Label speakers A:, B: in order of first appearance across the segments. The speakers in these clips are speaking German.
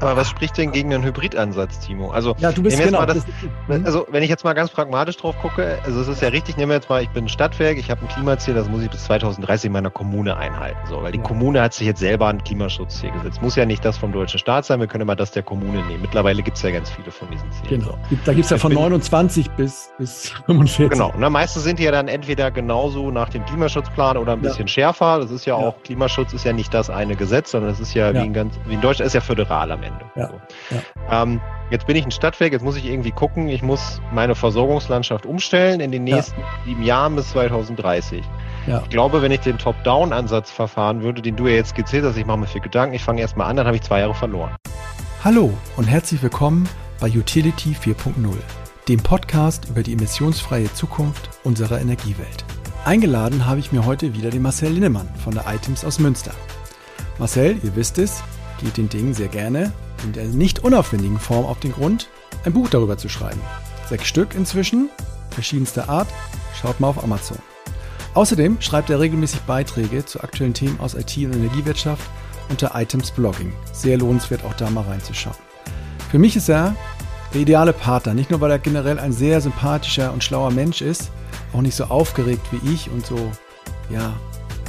A: Aber was spricht denn gegen einen Hybridansatz, Timo? Also,
B: ja, du bist genau.
A: Das, also, wenn ich jetzt mal ganz pragmatisch drauf gucke, also es ist ja richtig, nehmen wir jetzt mal, ich bin Stadtwerk, ich habe ein Klimaziel, das muss ich bis 2030 in meiner Kommune einhalten. So, weil die ja. Kommune hat sich jetzt selber ein Klimaschutzziel gesetzt. Muss ja nicht das vom deutschen Staat sein, wir können immer das der Kommune nehmen. Mittlerweile gibt es ja ganz viele von diesen Zielen.
B: Genau. Da gibt es ja von 29 bis, bis 45.
A: Genau. Und meistens sind die ja dann entweder genauso nach dem Klimaschutzplan oder ein bisschen ja. schärfer. Das ist ja, ja, auch, Klimaschutz ist ja nicht das eine Gesetz, sondern es ist ja, Wie, in ganz, wie in Deutschland ist ja föderal am Ende. Ja. So. Ja. Ähm, jetzt bin ich ein Stadtwerk, jetzt muss ich irgendwie gucken, ich muss meine Versorgungslandschaft umstellen in den nächsten ja. sieben Jahren bis 2030. Ja. Ich glaube, wenn ich den Top-Down-Ansatz verfahren würde, den du ja jetzt skizziert hast, ich mache mir viel Gedanken, ich fange erstmal an, dann habe ich zwei Jahre verloren.
B: Hallo und herzlich willkommen bei Utility 4.0, dem Podcast über die emissionsfreie Zukunft unserer Energiewelt. Eingeladen habe ich mir heute wieder den Marcel Linnemann von der Items aus Münster. Marcel, ihr wisst es, geht den Dingen sehr gerne in der nicht unaufwendigen Form auf den Grund, ein Buch darüber zu schreiben. Sechs Stück inzwischen, verschiedenster Art, schaut mal auf Amazon. Außerdem schreibt er regelmäßig Beiträge zu aktuellen Themen aus IT und Energiewirtschaft unter Items Blogging. Sehr lohnenswert, auch da mal reinzuschauen. Für mich ist er der ideale Partner, nicht nur weil er generell ein sehr sympathischer und schlauer Mensch ist, auch nicht so aufgeregt wie ich und so, ja,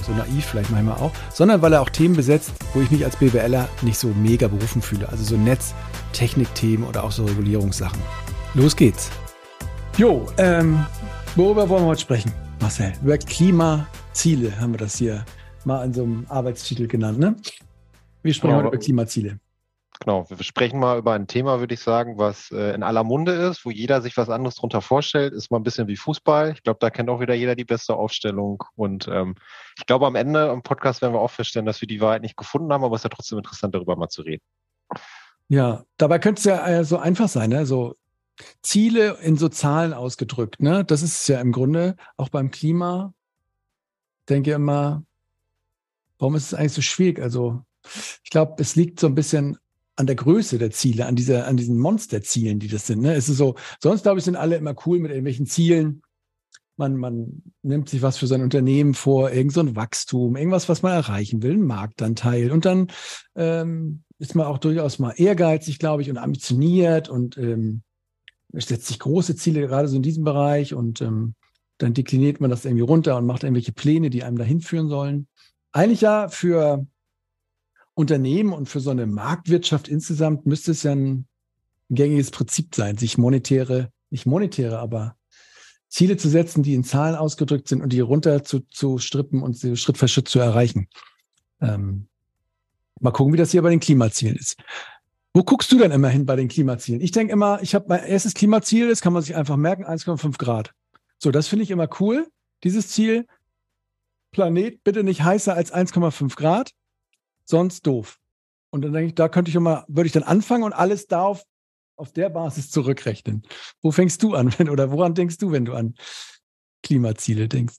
B: so naiv vielleicht manchmal auch, sondern weil er auch Themen besetzt, wo ich mich als BWLer nicht so mega berufen fühle. Also so Netz, Technikthemen oder auch so Regulierungssachen. Los geht's. Jo, ähm, worüber wollen wir heute sprechen, Marcel? Über Klimaziele haben wir das hier mal in so einem Arbeitstitel genannt, ne? Wir sprechen genau. heute über Klimaziele.
A: Genau, wir sprechen mal über ein Thema, würde ich sagen, was äh, in aller Munde ist, wo jeder sich was anderes drunter vorstellt. Ist mal ein bisschen wie Fußball. Ich glaube, da kennt auch wieder jeder die beste Aufstellung. Und ähm, ich glaube, am Ende im Podcast werden wir auch feststellen, dass wir die Wahrheit nicht gefunden haben, aber es ist ja trotzdem interessant, darüber mal zu reden.
B: Ja, dabei könnte es ja äh, so einfach sein, ne? So Ziele in so Zahlen ausgedrückt, ne? Das ist ja im Grunde auch beim Klima. Denke immer, warum ist es eigentlich so schwierig? Also, ich glaube, es liegt so ein bisschen an der Größe der Ziele, an dieser, an diesen Monsterzielen, die das sind. Ne? Es ist so, sonst glaube ich, sind alle immer cool mit irgendwelchen Zielen. Man, man nimmt sich was für sein Unternehmen vor, irgend so ein Wachstum, irgendwas, was man erreichen will, einen Marktanteil. Und dann ähm, ist man auch durchaus mal ehrgeizig, glaube ich, und ambitioniert und ähm, setzt sich große Ziele, gerade so in diesem Bereich. Und ähm, dann dekliniert man das irgendwie runter und macht irgendwelche Pläne, die einem dahin führen sollen. Eigentlich ja für Unternehmen und für so eine Marktwirtschaft insgesamt müsste es ja ein gängiges Prinzip sein, sich monetäre, nicht monetäre, aber Ziele zu setzen, die in Zahlen ausgedrückt sind und die runter zu, zu strippen und sie Schritt für Schritt zu erreichen. Ähm, mal gucken, wie das hier bei den Klimazielen ist. Wo guckst du denn immer hin bei den Klimazielen? Ich denke immer, ich habe mein erstes Klimaziel, das kann man sich einfach merken, 1,5 Grad. So, das finde ich immer cool, dieses Ziel. Planet bitte nicht heißer als 1,5 Grad sonst doof. Und dann denke ich, da könnte ich immer, würde ich dann anfangen und alles darauf auf der Basis zurückrechnen. Wo fängst du an, wenn, oder woran denkst du, wenn du an Klimaziele denkst?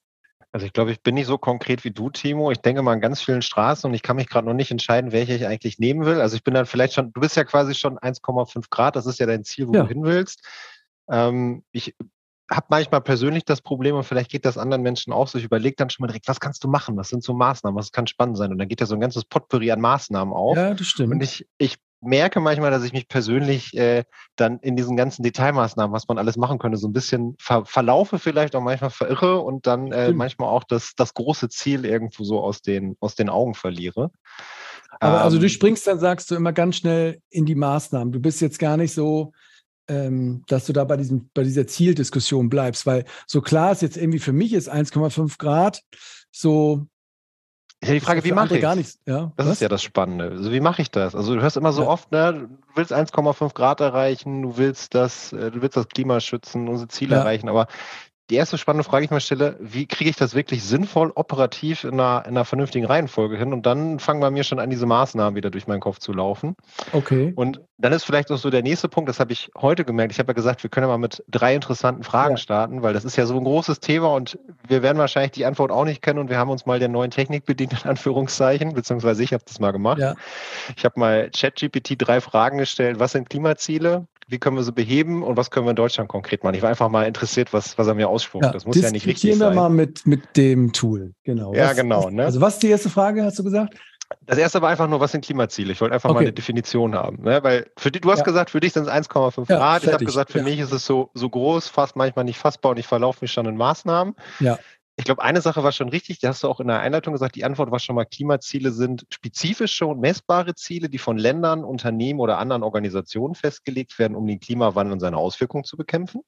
A: Also ich glaube, ich bin nicht so konkret wie du, Timo. Ich denke mal an ganz vielen Straßen und ich kann mich gerade noch nicht entscheiden, welche ich eigentlich nehmen will. Also ich bin dann vielleicht schon, du bist ja quasi schon 1,5 Grad, das ist ja dein Ziel, wo ja. du hin willst. Ähm, ich habe manchmal persönlich das Problem und vielleicht geht das anderen Menschen auch so. Ich überlege dann schon mal direkt, was kannst du machen? Was sind so Maßnahmen? Was kann spannend sein? Und dann geht ja so ein ganzes Potpourri an Maßnahmen auf.
B: Ja, das stimmt.
A: Und ich, ich merke manchmal, dass ich mich persönlich äh, dann in diesen ganzen Detailmaßnahmen, was man alles machen könnte, so ein bisschen ver verlaufe, vielleicht auch manchmal verirre und dann äh, manchmal auch das, das große Ziel irgendwo so aus den, aus den Augen verliere.
B: Aber ähm, also du ähm, springst dann, sagst du, immer ganz schnell in die Maßnahmen. Du bist jetzt gar nicht so, ähm, dass du da bei, diesem, bei dieser Zieldiskussion bleibst, weil so klar ist jetzt irgendwie für mich ist 1,5 Grad so.
A: Ist ja die Frage, wie mache ich
B: gar nichts? Ja,
A: das was? ist ja das Spannende. Also wie mache ich das? Also du hörst immer so ja. oft, ne, du willst 1,5 Grad erreichen, du willst das, äh, du willst das Klima schützen, unsere Ziele ja. erreichen, aber die erste spannende Frage, die ich mir stelle, wie kriege ich das wirklich sinnvoll, operativ in einer, in einer vernünftigen Reihenfolge hin? Und dann fangen bei mir schon an, diese Maßnahmen wieder durch meinen Kopf zu laufen.
B: Okay.
A: Und dann ist vielleicht auch so der nächste Punkt, das habe ich heute gemerkt. Ich habe ja gesagt, wir können ja mal mit drei interessanten Fragen ja. starten, weil das ist ja so ein großes Thema und wir werden wahrscheinlich die Antwort auch nicht kennen und wir haben uns mal der neuen Technik bedient, in Anführungszeichen, beziehungsweise ich habe das mal gemacht. Ja. Ich habe mal ChatGPT drei Fragen gestellt. Was sind Klimaziele? Wie können wir sie beheben und was können wir in Deutschland konkret machen? Ich war einfach mal interessiert, was, was er mir ausspuckt.
B: Ja, das muss ja nicht richtig sein. wir mal mit, mit dem Tool. Genau.
A: Ja, was, genau.
B: Ne? Also was ist die erste Frage, hast du gesagt?
A: Das erste war einfach nur, was sind Klimaziele? Ich wollte einfach okay. mal eine Definition haben. Ne? Weil für die, du hast ja. gesagt, für dich sind es 1,5 ja, Grad. Fertig. Ich habe gesagt, für mich ist es so, so groß, fast manchmal nicht fassbar und ich verlaufe mich schon in Maßnahmen.
B: Ja.
A: Ich glaube, eine Sache war schon richtig, die hast du auch in der Einleitung gesagt, die Antwort war schon mal, Klimaziele sind spezifische und messbare Ziele, die von Ländern, Unternehmen oder anderen Organisationen festgelegt werden, um den Klimawandel und seine Auswirkungen zu bekämpfen.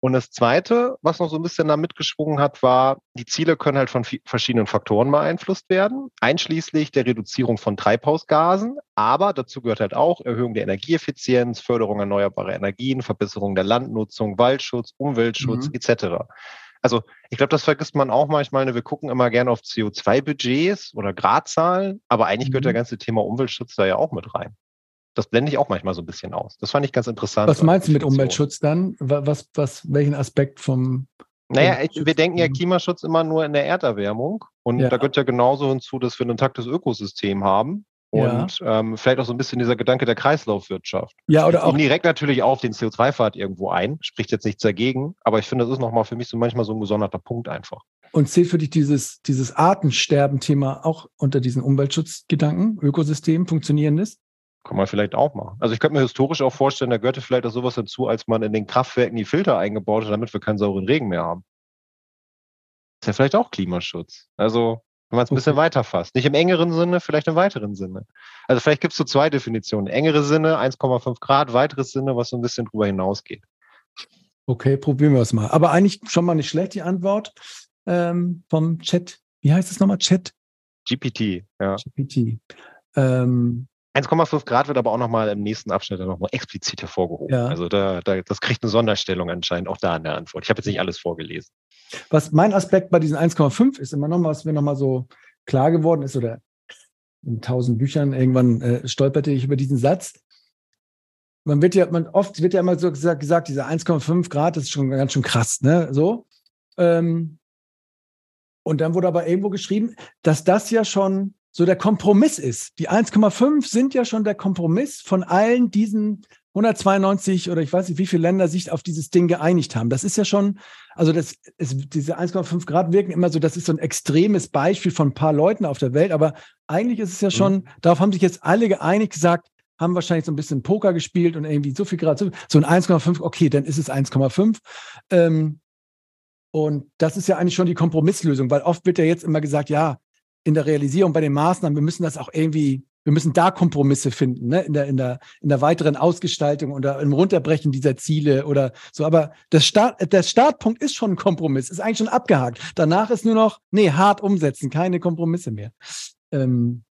A: Und das Zweite, was noch so ein bisschen da mitgeschwungen hat, war, die Ziele können halt von verschiedenen Faktoren beeinflusst werden, einschließlich der Reduzierung von Treibhausgasen. Aber dazu gehört halt auch Erhöhung der Energieeffizienz, Förderung erneuerbarer Energien, Verbesserung der Landnutzung, Waldschutz, Umweltschutz mhm. etc. Also ich glaube, das vergisst man auch manchmal. Ne? Wir gucken immer gerne auf CO2-Budgets oder Gradzahlen, aber eigentlich mhm. gehört der mhm. ganze Thema Umweltschutz da ja auch mit rein. Das blende ich auch manchmal so ein bisschen aus. Das fand ich ganz interessant.
B: Was meinst du mit Umweltschutz dann? Was, was, welchen Aspekt vom
A: naja, wir denken ja Klimaschutz immer nur in der Erderwärmung. Und ja. da gehört ja genauso hinzu, dass wir ein intaktes Ökosystem haben. Und ja. ähm, vielleicht auch so ein bisschen dieser Gedanke der Kreislaufwirtschaft.
B: Ja, oder auch.
A: direkt natürlich auf den CO2-Pfad irgendwo ein, spricht jetzt nichts dagegen, aber ich finde, das ist nochmal für mich so manchmal so ein gesonderter Punkt einfach.
B: Und zählt für dich dieses, dieses Artensterben-Thema auch unter diesen Umweltschutzgedanken, Ökosystem, funktionierendes?
A: Kann man vielleicht auch machen. Also ich könnte mir historisch auch vorstellen, da gehörte vielleicht auch sowas dazu, als man in den Kraftwerken die Filter eingebaut hat, damit wir keinen sauren Regen mehr haben. ist ja vielleicht auch Klimaschutz. Also wenn man es ein bisschen weiter fasst. Nicht im engeren Sinne, vielleicht im weiteren Sinne. Also vielleicht gibt es so zwei Definitionen. Engere Sinne, 1,5 Grad, weiteres Sinne, was so ein bisschen drüber hinausgeht.
B: Okay, probieren wir es mal. Aber eigentlich schon mal nicht schlecht, die Antwort ähm, vom Chat. Wie heißt es nochmal? Chat?
A: GPT, ja.
B: GPT. Ähm,
A: 1,5 Grad wird aber auch nochmal im nächsten Abschnitt nochmal explizit hervorgehoben. Ja. Also da, da, das kriegt eine Sonderstellung anscheinend auch da in der Antwort. Ich habe jetzt nicht alles vorgelesen.
B: Was mein Aspekt bei diesen 1,5 ist immer noch, was mir nochmal so klar geworden ist, oder in tausend Büchern irgendwann äh, stolperte ich über diesen Satz. Man wird ja, man oft wird ja immer so gesagt, gesagt diese 1,5 Grad, das ist schon ganz schön krass, ne? So. Ähm, und dann wurde aber irgendwo geschrieben, dass das ja schon so der Kompromiss ist. Die 1,5 sind ja schon der Kompromiss von allen diesen 192 oder ich weiß nicht, wie viele Länder sich auf dieses Ding geeinigt haben. Das ist ja schon, also das ist, diese 1,5 Grad wirken immer so, das ist so ein extremes Beispiel von ein paar Leuten auf der Welt, aber eigentlich ist es ja schon, mhm. darauf haben sich jetzt alle geeinigt, gesagt, haben wahrscheinlich so ein bisschen Poker gespielt und irgendwie so viel Grad, so, so ein 1,5, okay, dann ist es 1,5. Ähm, und das ist ja eigentlich schon die Kompromisslösung, weil oft wird ja jetzt immer gesagt, ja, in der Realisierung bei den Maßnahmen, wir müssen das auch irgendwie wir müssen da Kompromisse finden, ne? in, der, in, der, in der weiteren Ausgestaltung oder im Runterbrechen dieser Ziele oder so. Aber das Start, der Startpunkt ist schon ein Kompromiss, ist eigentlich schon abgehakt. Danach ist nur noch, nee, hart umsetzen, keine Kompromisse mehr. Ähm,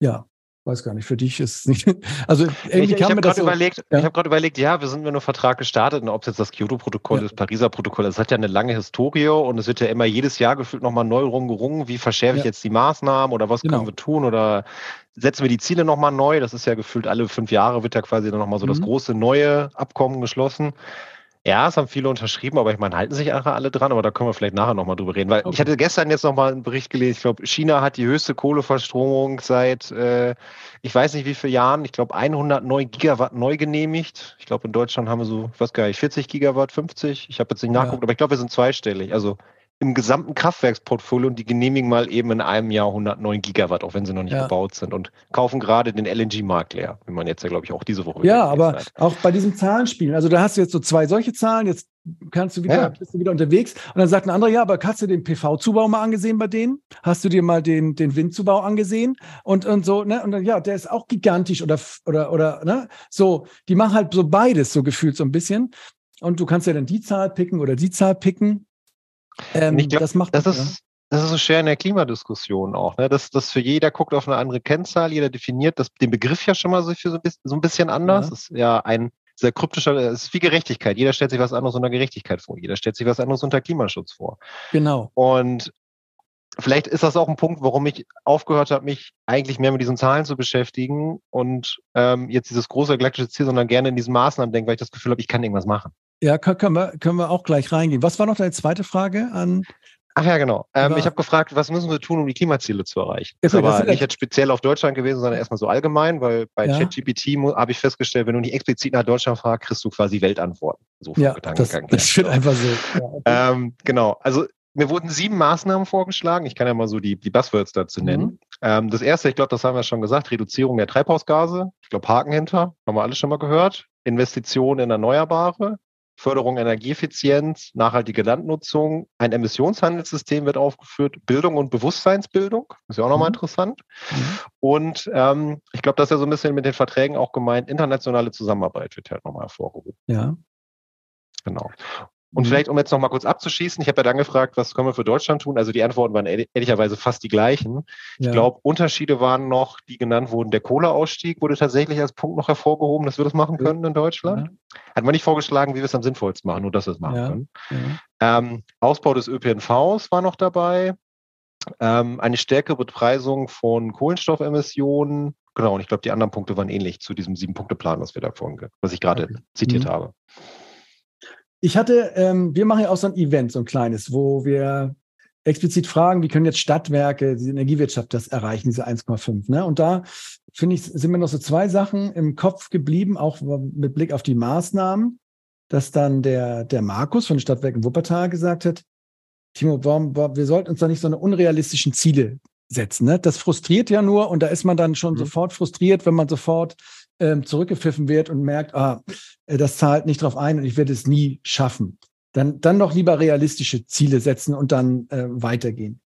B: ja, weiß gar nicht, für dich ist es nicht. Also
A: irgendwie ich, ich habe gerade so, überlegt, ja? ich habe gerade überlegt, ja, wir sind mit einem Vertrag gestartet und ob es jetzt das Kyoto-Protokoll ja. ist, Pariser Protokoll, das hat ja eine lange Historie und es wird ja immer jedes Jahr gefühlt nochmal neu rumgerungen, wie verschärfe ich ja. jetzt die Maßnahmen oder was genau. können wir tun oder setzen wir die Ziele nochmal neu. Das ist ja gefühlt alle fünf Jahre wird ja quasi dann nochmal so mhm. das große neue Abkommen geschlossen. Ja, es haben viele unterschrieben, aber ich meine, halten sich alle dran, aber da können wir vielleicht nachher nochmal drüber reden. Weil okay. ich hatte gestern jetzt nochmal einen Bericht gelesen, ich glaube, China hat die höchste Kohleverstromung seit, äh, ich weiß nicht wie viele Jahren, ich glaube 109 Gigawatt neu genehmigt. Ich glaube, in Deutschland haben wir so, ich weiß gar nicht, 40 Gigawatt, 50. Ich habe jetzt nicht nachgeguckt, ja. aber ich glaube, wir sind zweistellig. Also im gesamten Kraftwerksportfolio und die genehmigen mal eben in einem Jahr 109 Gigawatt, auch wenn sie noch nicht ja. gebaut sind und kaufen gerade den LNG-Markt leer, wie man jetzt ja, glaube ich, auch diese Woche.
B: Ja, aber hat. auch bei diesem Zahlenspielen, also da hast du jetzt so zwei solche Zahlen, jetzt kannst du wieder, ja. bist du wieder unterwegs und dann sagt ein anderer, ja, aber hast du den PV-Zubau mal angesehen bei denen? Hast du dir mal den, den Windzubau angesehen? Und, und so, ne? Und dann, ja, der ist auch gigantisch oder, oder, oder, ne? So, die machen halt so beides so gefühlt so ein bisschen. Und du kannst ja dann die Zahl picken oder die Zahl picken.
A: Ähm, glaub, das macht das ist, ja. das ist so schwer in der Klimadiskussion auch, ne? Dass das für jeder guckt auf eine andere Kennzahl, jeder definiert das, den Begriff ja schon mal so, so, ein bisschen, so ein bisschen anders. Ja. Das ist ja ein sehr kryptischer, es ist wie Gerechtigkeit. Jeder stellt sich was anderes unter Gerechtigkeit vor. Jeder stellt sich was anderes unter Klimaschutz vor.
B: Genau.
A: Und vielleicht ist das auch ein Punkt, warum ich aufgehört habe, mich eigentlich mehr mit diesen Zahlen zu beschäftigen und ähm, jetzt dieses große galaktische Ziel, sondern gerne in diesen Maßnahmen denke, weil ich das Gefühl habe, ich kann irgendwas machen.
B: Ja, können wir, können wir auch gleich reingehen. Was war noch deine zweite Frage an?
A: Ach ja, genau. Ähm, ich habe gefragt, was müssen wir tun, um die Klimaziele zu erreichen? Das ist aber nicht jetzt speziell auf Deutschland gewesen, sondern erstmal so allgemein, weil bei ja. ChatGPT habe ich festgestellt, wenn du nicht explizit nach Deutschland fragst, kriegst du quasi Weltantworten.
B: So ja, das, das ja. einfach so.
A: Ja, okay. ähm, genau. Also mir wurden sieben Maßnahmen vorgeschlagen. Ich kann ja mal so die, die Buzzwords dazu nennen. Mhm. Ähm, das erste, ich glaube, das haben wir schon gesagt, Reduzierung der Treibhausgase. Ich glaube, Haken hinter, haben wir alle schon mal gehört. Investitionen in Erneuerbare, Förderung Energieeffizienz, nachhaltige Landnutzung, ein Emissionshandelssystem wird aufgeführt, Bildung und Bewusstseinsbildung, ist ja auch nochmal mhm. interessant. Mhm. Und ähm, ich glaube, das ist ja so ein bisschen mit den Verträgen auch gemeint, internationale Zusammenarbeit wird halt nochmal hervorgehoben.
B: Ja.
A: Genau. Und mhm. vielleicht, um jetzt noch mal kurz abzuschießen, ich habe ja dann gefragt, was können wir für Deutschland tun? Also die Antworten waren ehrlicherweise fast die gleichen. Ich ja. glaube, Unterschiede waren noch, die genannt wurden. Der Kohleausstieg wurde tatsächlich als Punkt noch hervorgehoben, dass wir das machen können in Deutschland. Ja. Hat man nicht vorgeschlagen, wie wir es am sinnvollsten machen, nur dass wir es machen ja. können. Ähm, Ausbau des ÖPNVs war noch dabei. Ähm, eine stärkere Bepreisung von Kohlenstoffemissionen. Genau, und ich glaube, die anderen Punkte waren ähnlich zu diesem Sieben-Punkte-Plan, was wir da vorhin, was ich gerade okay. zitiert mhm. habe.
B: Ich hatte, ähm, wir machen ja auch so ein Event, so ein kleines, wo wir explizit fragen, wie können jetzt Stadtwerke, diese Energiewirtschaft das erreichen, diese 1,5. Ne? Und da finde ich, sind mir noch so zwei Sachen im Kopf geblieben, auch mit Blick auf die Maßnahmen, dass dann der, der Markus von den Stadtwerken Wuppertal gesagt hat, Timo, warum, warum, wir sollten uns da nicht so eine unrealistischen Ziele setzen. Ne? Das frustriert ja nur und da ist man dann schon mhm. sofort frustriert, wenn man sofort ähm, zurückgepfiffen wird und merkt, ah, äh, das zahlt nicht drauf ein und ich werde es nie schaffen. Dann, dann noch lieber realistische Ziele setzen und dann äh, weitergehen.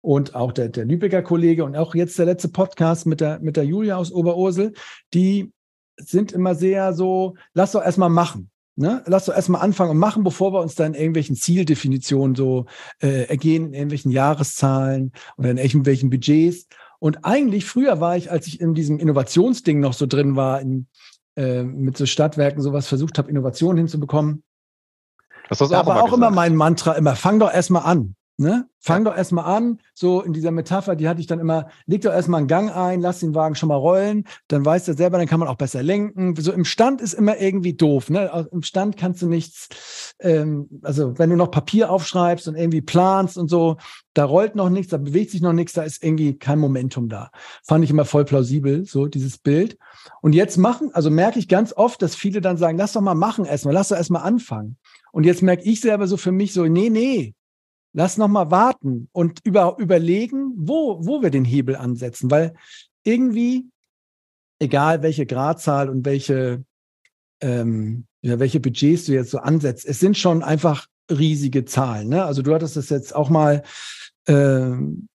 B: Und auch der, der Lübecker Kollege und auch jetzt der letzte Podcast mit der, mit der Julia aus Oberursel, die sind immer sehr so, lass doch erstmal machen. Ne? Lass doch erstmal anfangen und machen, bevor wir uns dann irgendwelchen Zieldefinitionen so äh, ergehen, in irgendwelchen Jahreszahlen oder in irgendwelchen Budgets. Und eigentlich früher war ich, als ich in diesem Innovationsding noch so drin war, in, äh, mit so Stadtwerken sowas versucht habe, Innovationen hinzubekommen. Das da auch war auch immer mein Mantra, immer fang doch erstmal an. Ne? Fang ja. doch erstmal an, so in dieser Metapher, die hatte ich dann immer, leg doch erstmal einen Gang ein, lass den Wagen schon mal rollen, dann weiß der selber, dann kann man auch besser lenken. So im Stand ist immer irgendwie doof. Ne? Im Stand kannst du nichts, ähm, also wenn du noch Papier aufschreibst und irgendwie planst und so, da rollt noch nichts, da bewegt sich noch nichts, da ist irgendwie kein Momentum da. Fand ich immer voll plausibel, so dieses Bild. Und jetzt machen, also merke ich ganz oft, dass viele dann sagen, lass doch mal machen erstmal, lass doch erstmal anfangen. Und jetzt merke ich selber so für mich so, nee, nee, lass noch mal warten und über, überlegen, wo, wo wir den Hebel ansetzen, weil irgendwie, egal welche Gradzahl und welche, ähm, ja, welche Budgets du jetzt so ansetzt, es sind schon einfach riesige Zahlen. Ne? Also du hattest das jetzt auch mal ähm,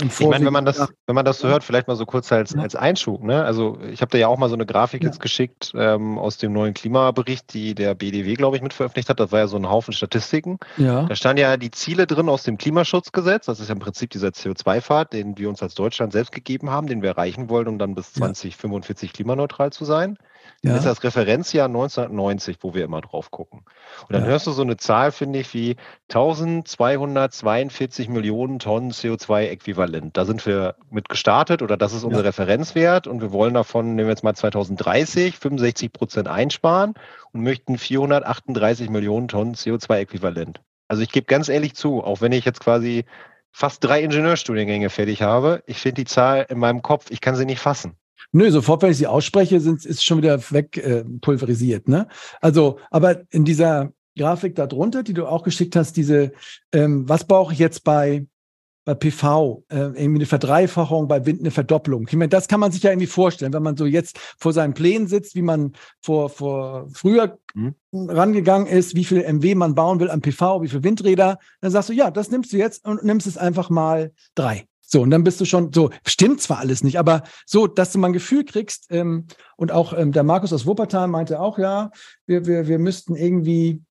A: ich meine, wenn man das, wenn man das so hört, vielleicht mal so kurz als, als Einschub. Ne? Also ich habe da ja auch mal so eine Grafik ja. jetzt geschickt ähm, aus dem neuen Klimabericht, die der BDW, glaube ich, mit veröffentlicht hat. Das war ja so ein Haufen Statistiken. Ja. Da standen ja die Ziele drin aus dem Klimaschutzgesetz. Das ist ja im Prinzip dieser CO2-Pfad, den wir uns als Deutschland selbst gegeben haben, den wir erreichen wollen, um dann bis 2045 klimaneutral zu sein. Ja. Das ist das Referenzjahr 1990, wo wir immer drauf gucken. Und dann ja. hörst du so eine Zahl, finde ich, wie 1242 Millionen Tonnen CO2-Äquivalent. Da sind wir mit gestartet oder das ist unser ja. Referenzwert und wir wollen davon, nehmen wir jetzt mal 2030, 65 Prozent einsparen und möchten 438 Millionen Tonnen CO2-Äquivalent. Also ich gebe ganz ehrlich zu, auch wenn ich jetzt quasi fast drei Ingenieurstudiengänge fertig habe, ich finde die Zahl in meinem Kopf, ich kann sie nicht fassen.
B: Nö, sofort, wenn ich sie ausspreche, sind, ist schon wieder weg äh, pulverisiert. Ne? Also, aber in dieser Grafik darunter, die du auch geschickt hast, diese, ähm, was brauche ich jetzt bei, bei PV, äh, irgendwie eine Verdreifachung, bei Wind eine Verdopplung. Ich meine, das kann man sich ja irgendwie vorstellen, wenn man so jetzt vor seinen Plänen sitzt, wie man vor, vor früher mhm. rangegangen ist, wie viel MW man bauen will an PV, wie viel Windräder, dann sagst du, ja, das nimmst du jetzt und nimmst es einfach mal drei. So, und dann bist du schon so, stimmt zwar alles nicht, aber so, dass du mal ein Gefühl kriegst, ähm, und auch ähm, der Markus aus Wuppertal meinte auch, ja, wir, wir, wir müssten irgendwie,